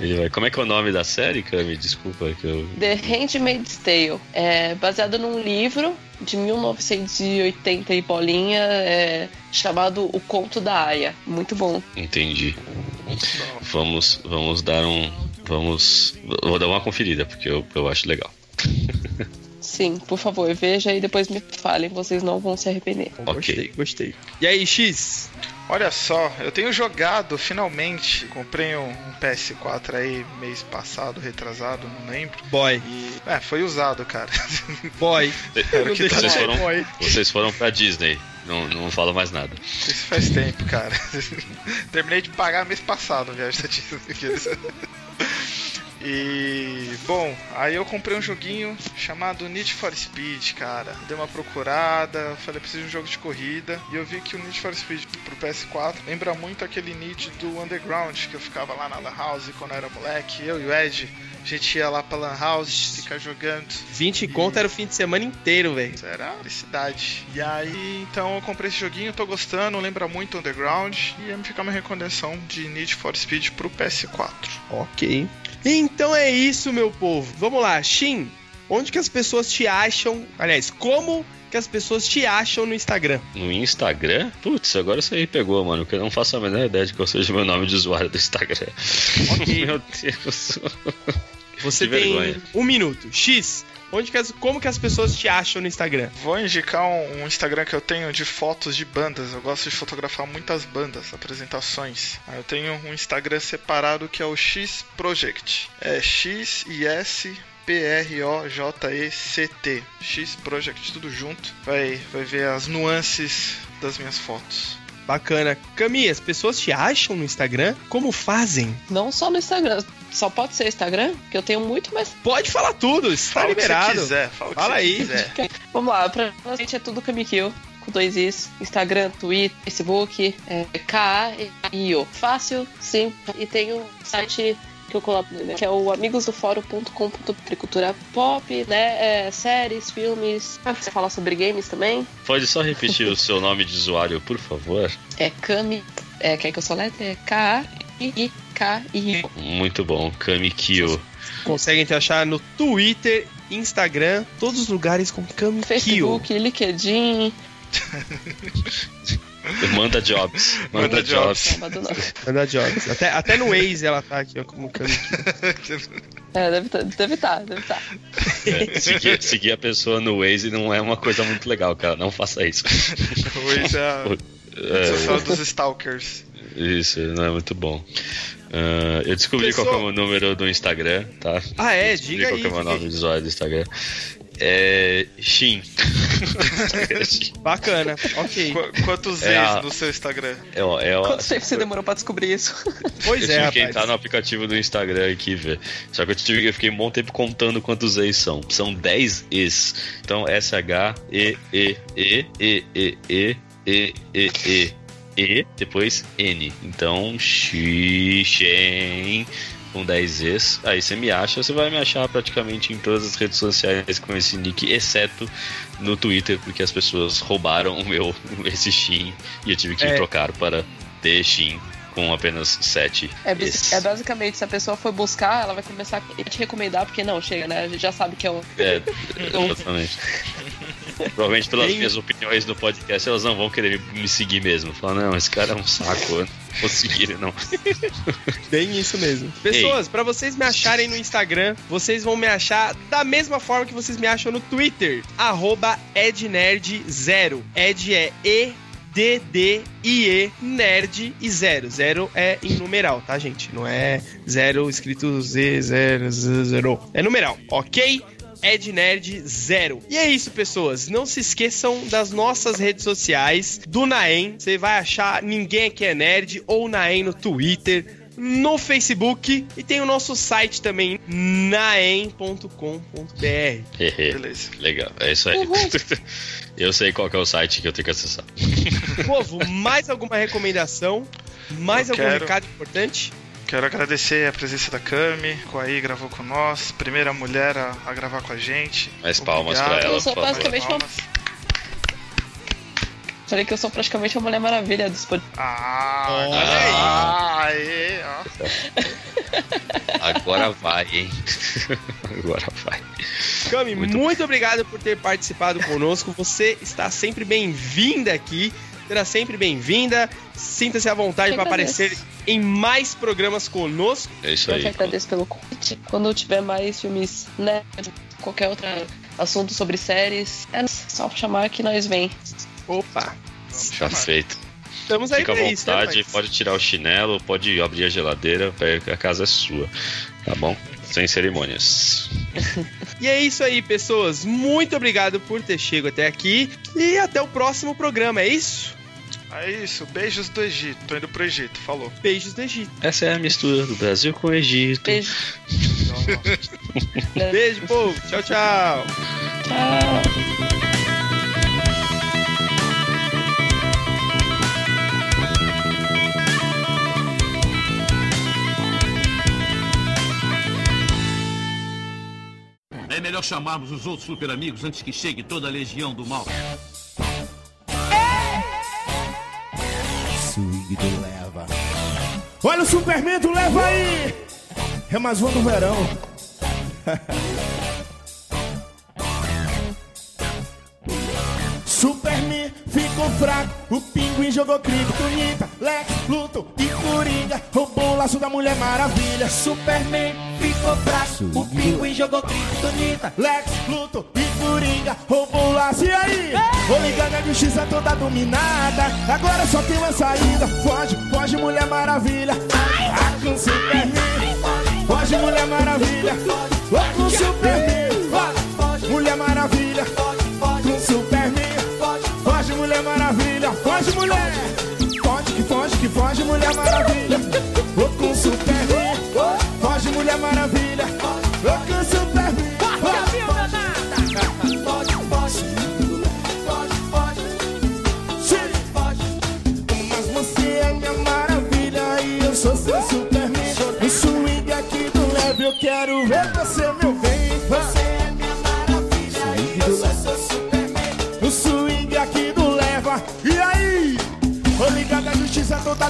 Ele vai. Como é que é o nome da série, Cami? Desculpa que eu. The Handmaid's Tale é baseado num livro de 1980 e bolinha é, chamado O Conto da Aya. Muito bom. Entendi. Vamos, vamos dar um. Vamos. Vou dar uma conferida, porque eu, eu acho legal. Sim, por favor, veja e depois me falem, vocês não vão se arrepender. Ok. Gostei, gostei. E aí, X? Olha só, eu tenho jogado finalmente. Comprei um, um PS4 aí mês passado, retrasado, não lembro. Boy. E. É, foi usado, cara. Boy. Era o que deixa Vocês foram, boy. vocês foram pra Disney. Não, não falo mais nada. Isso faz tempo, cara. Terminei de pagar mês passado a viagem da Disney. E bom, aí eu comprei um joguinho chamado Need for Speed, cara. Dei uma procurada, falei preciso de um jogo de corrida e eu vi que o Need for Speed pro PS4 lembra muito aquele Need do Underground que eu ficava lá na Lan House quando eu era moleque. Eu e o Ed, a gente ia lá pra Lan House ficar jogando. 20 conto era o fim de semana inteiro, velho. Isso era felicidade. E aí, então eu comprei esse joguinho, tô gostando, lembra muito Underground e ia ficar uma recomendação de Need for Speed pro PS4. Ok. Então é isso, meu povo. Vamos lá, Shin. Onde que as pessoas te acham? Aliás, como que as pessoas te acham no Instagram? No Instagram? Putz, agora você aí pegou, mano. Que eu não faço a menor ideia de qual seja o meu nome de usuário do Instagram. Ok. meu Deus. Você tem vergonha. um minuto. X. Onde que as, como que as pessoas te acham no Instagram? Vou indicar um, um, Instagram que eu tenho de fotos de bandas. Eu gosto de fotografar muitas bandas, apresentações. Eu tenho um Instagram separado que é o X Project. É X e S P-R-O-J-E-C-T. X Project, tudo junto. Vai, vai ver as nuances das minhas fotos. Bacana. Cami, as pessoas te acham no Instagram? Como fazem? Não só no Instagram. Só pode ser Instagram? Que eu tenho muito, mas. Pode falar tudo, está fala liberado. Que quiser, fala, fala aí. Quiser. Vamos lá, pra gente é tudo Kamikyo com dois is, Instagram, Twitter, Facebook, é, K-A-I-O. Fácil, simples, e tem um site que eu colaboro, né, que é o amigosdoforo.com.br cultura pop, né, é, séries, filmes, você fala sobre games também. Pode só repetir o seu nome de usuário, por favor? É Kami, é, quer que eu sou letra? É K-I-K-I-O. Muito bom, Kami Kyo. Conseguem te achar no Twitter, Instagram, todos os lugares com Kami Facebook, LinkedIn, Manda jobs. Manda, Manda jobs. Manda jobs. Até, até no Waze ela tá aqui, ó, como É, deve estar, tá, deve estar, tá, deve estar. Tá. É, seguir, seguir, a pessoa no Waze não é uma coisa muito legal, cara. Não faça isso. o Waze é, é social dos stalkers. Isso, não é muito bom. Uh, eu descobri Pessoa... qual é o número do Instagram, tá? Ah, é? Diga aí. Qual é o nome do usuário do Instagram. É. Shin. Bacana, ok. Qu quantos é a... no seu Instagram? É, é, Quanto tempo você demorou pra descobrir isso? Pois eu é. Eu tive que entrar no aplicativo do Instagram aqui ver. Só que eu, tive, eu fiquei um bom tempo contando quantos E's são. São 10 E's. Então S-H-E-E-E-E-E-E-E-E. E, depois N. Então, Shen com 10 Zs, aí você me acha, você vai me achar praticamente em todas as redes sociais com esse nick, exceto no Twitter, porque as pessoas roubaram o meu esse Shin e eu tive que é. trocar para ter Shin com apenas 7. É, é, basicamente, se a pessoa for buscar, ela vai começar a te recomendar, porque não, chega, né? A gente já sabe que é o. É, exatamente. Provavelmente pelas Bem... minhas opiniões no podcast, elas não vão querer me seguir mesmo. Falar, não, esse cara é um saco, não vou seguir, não. Bem isso mesmo. Pessoas, para vocês me acharem no Instagram, vocês vão me achar da mesma forma que vocês me acham no Twitter, ednerd0. Ed é E D, D, I, E, nerd e zero. Zero é em numeral, tá, gente? Não é zero escrito Z, zero, zero. É numeral, ok? Ed Nerd Zero. E é isso, pessoas. Não se esqueçam das nossas redes sociais, do Naem. Você vai achar Ninguém Aqui é Nerd ou Naem no Twitter no Facebook e tem o nosso site também, naem.com.br. Beleza. Legal, é isso aí. eu sei qual é o site que eu tenho que acessar. Povo, mais alguma recomendação? Mais eu algum quero... recado importante? Quero agradecer a presença da Cami, que aí gravou com nós, primeira mulher a, a gravar com a gente. Mais palmas pra ela. Eu sou basicamente uma Falei que eu sou praticamente a Mulher Maravilha dos podcasts. Ah, olha aí! Agora vai, hein? Agora vai. Cami, muito... muito obrigado por ter participado conosco. Você está sempre bem-vinda aqui. Será sempre bem-vinda. Sinta-se à vontade para aparecer em mais programas conosco. É isso aí. Eu que agradeço pelo convite. Quando tiver mais filmes, né? Qualquer outro assunto sobre séries, é só chamar que nós vem. Opa! Já feito. Estamos aí Fica à vontade, né, mas... pode tirar o chinelo, pode abrir a geladeira, a casa é sua, tá bom? Sem cerimônias. e é isso aí, pessoas. Muito obrigado por ter chegado até aqui e até o próximo programa, é isso? É isso, beijos do Egito. Tô indo pro Egito, falou. Beijos do Egito. Essa é a mistura do Brasil com o Egito. Beijo. Beijo, povo. Tchau, tchau. Tchau. É melhor chamarmos os outros super amigos antes que chegue toda a legião do mal. Swing do leva. Olha o Superman do leva aí! É mais um do verão. Ficou fraco, o pinguim jogou Kryptonita, Lex, Luthor e Coringa roubou o laço da Mulher Maravilha. Superman ficou fraco. O pinguim jogou criptonita. Lex, Luto e Coringa roubou o laço. E aí? Vou ligar na justiça toda dominada. Agora só tem uma saída. Foge, foge, Mulher Maravilha. Ah, com Superman. Foge, Mulher Maravilha. Ah, com Superman. Foge, Mulher Maravilha. Foge, mulher. Foge, que foge, que foge, Mulher Maravilha. Vou com Superman. Foge, Mulher Maravilha. Vou com Superman. Sim. Mas você é minha maravilha e eu sou seu Superman. No swing aqui do leve eu quero ver você,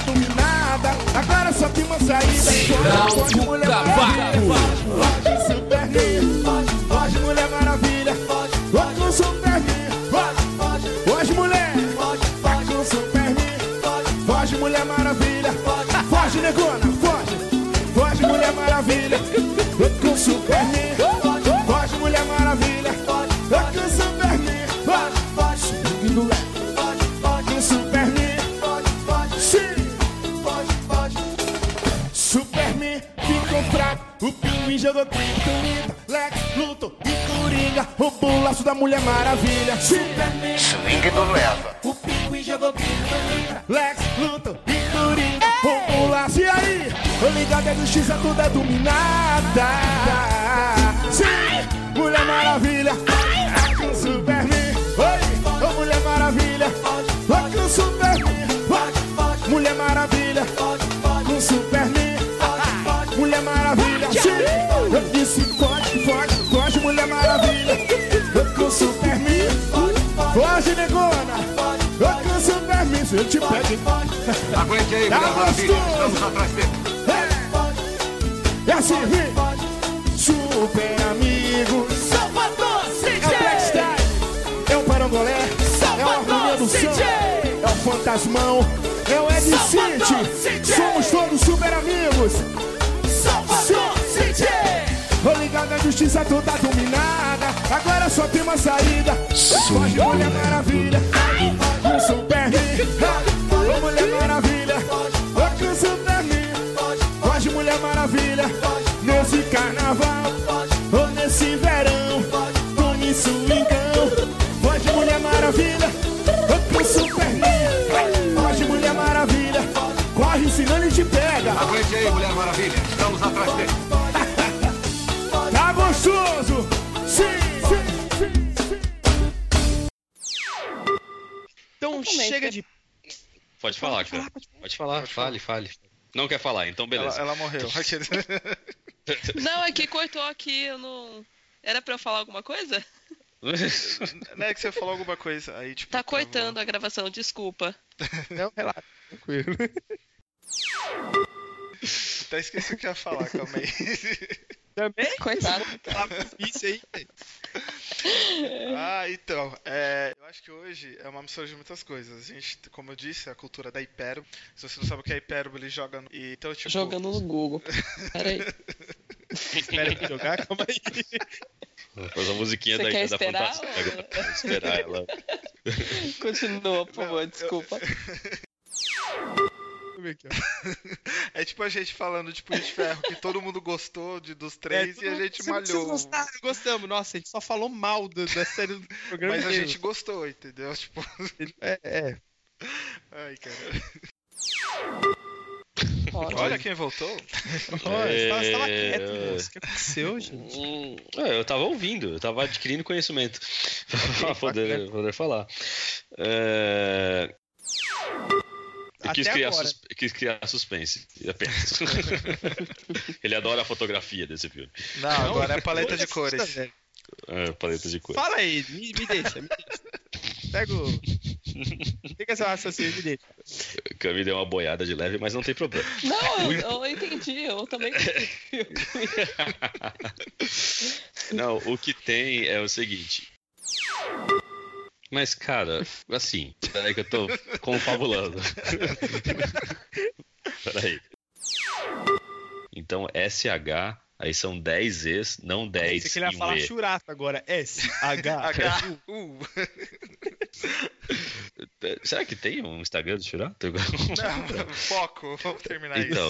dominada. Agora só tem uma saída. Foge, foge, mulher maravilha. Foge, Superman. Foge, mulher maravilha. Foge com Superman. Foge, foge, mulher. Foge com Superman. Foge, mulher maravilha. Foge, negona. Foge. Foge, mulher maravilha. Foge com. Foge, Mulher Maravilha. Superman, Swing do leva. o pinguim jogou criptonita, Lex, Luto e Coringa, o laço. E aí? Tô ligado, a justiça tudo é dominada. Sim, Mulher Maravilha, com Superman. Oi, ô Mulher Maravilha, vai com Superman. Mulher Maravilha, te hein? Aguente aí, Tá Maravilha. Estamos atrás dele. É. E assim, vem. Super amigo. Salvador É o City! Black. É o Parangolé. É o Harmonia do City. Som. É o Fantasmão. É o Ed Salvador City. Somos todos super amigos. Salvador City! Tô ligado, a justiça toda dominada. Agora só tem uma saída. Foge, Mulher Maravilha. Com Superman. Ô, Mulher Maravilha. Ô, com Superman. Foge, Mulher Maravilha. Nesse carnaval. Ou nesse verão. Tome swingão. Foge, Mulher Maravilha. Ô, com Superman. Foge, Mulher Maravilha. Corre, senão ele te pega. Aguente aí, Mulher Maravilha. Estamos atrás dele. Tá gostoso! Sim, sim, sim, sim. Então Totalmente. chega de. Pode falar, cara. Pode falar, fale, fale. Não quer falar, então Ela, beleza. ela morreu. Aqueles- Não, é que cortou aqui, eu não. Era pra eu falar alguma coisa? Não é que você falou alguma coisa aí, tipo. Tá cortando a gravação, desculpa. Não, relaxa, tranquilo. Até esqueci o que ia falar, calma aí. Também? Coitado. Tá difícil aí. ah, então. é, eu acho que hoje é uma mistura de muitas coisas. A gente, como eu disse, a cultura da hipérbole. Se você não sabe o que é hipérbole, ele joga no. e, Então, tipo. Jogando no Google. Peraí. Espera jogar, calma aí. Vou fazer uma musiquinha Você da, quer da esperar Fantástica. ou-. Vou esperar ela. Continua, por favor, desculpa. Eu ver aqui, ó. É tipo a gente falando de Punho de Ferro, que todo mundo gostou de, dos três É, e a gente malhou. gostaram, gostamos. Nossa, a gente só falou mal do- da série do programa. Mas a gente gostou, entendeu? Tipo. É, é. Ai, cara. Ótimo. Olha quem voltou. Olha, você tava, você tava É. quieto, moço. O que aconteceu, gente? Hum, é, eu tava ouvindo, eu tava adquirindo conhecimento pra poder, poder falar. É, Eu quis criar, sus- quis criar suspense, apenas. Ele adora a fotografia desse filme. Não, agora é paleta de cores. É, paleta de cores. Fala aí, me, me deixa, me deixa. Pega o. Fica seu raciocínio, me deixa. Cami deu uma boiada de leve, mas não tem problema. Não, eu, eu entendi, eu também entendi. Não, o que tem é o seguinte. Mas, cara, assim, peraí que eu tô confabulando. peraí. Então, SH Aí são 10 E's, não 10 Pensei que ele ia e um falar E. churata agora. S, H, H, U. Será que tem um Instagram do Churato? Não, foco, vamos terminar isso. Então,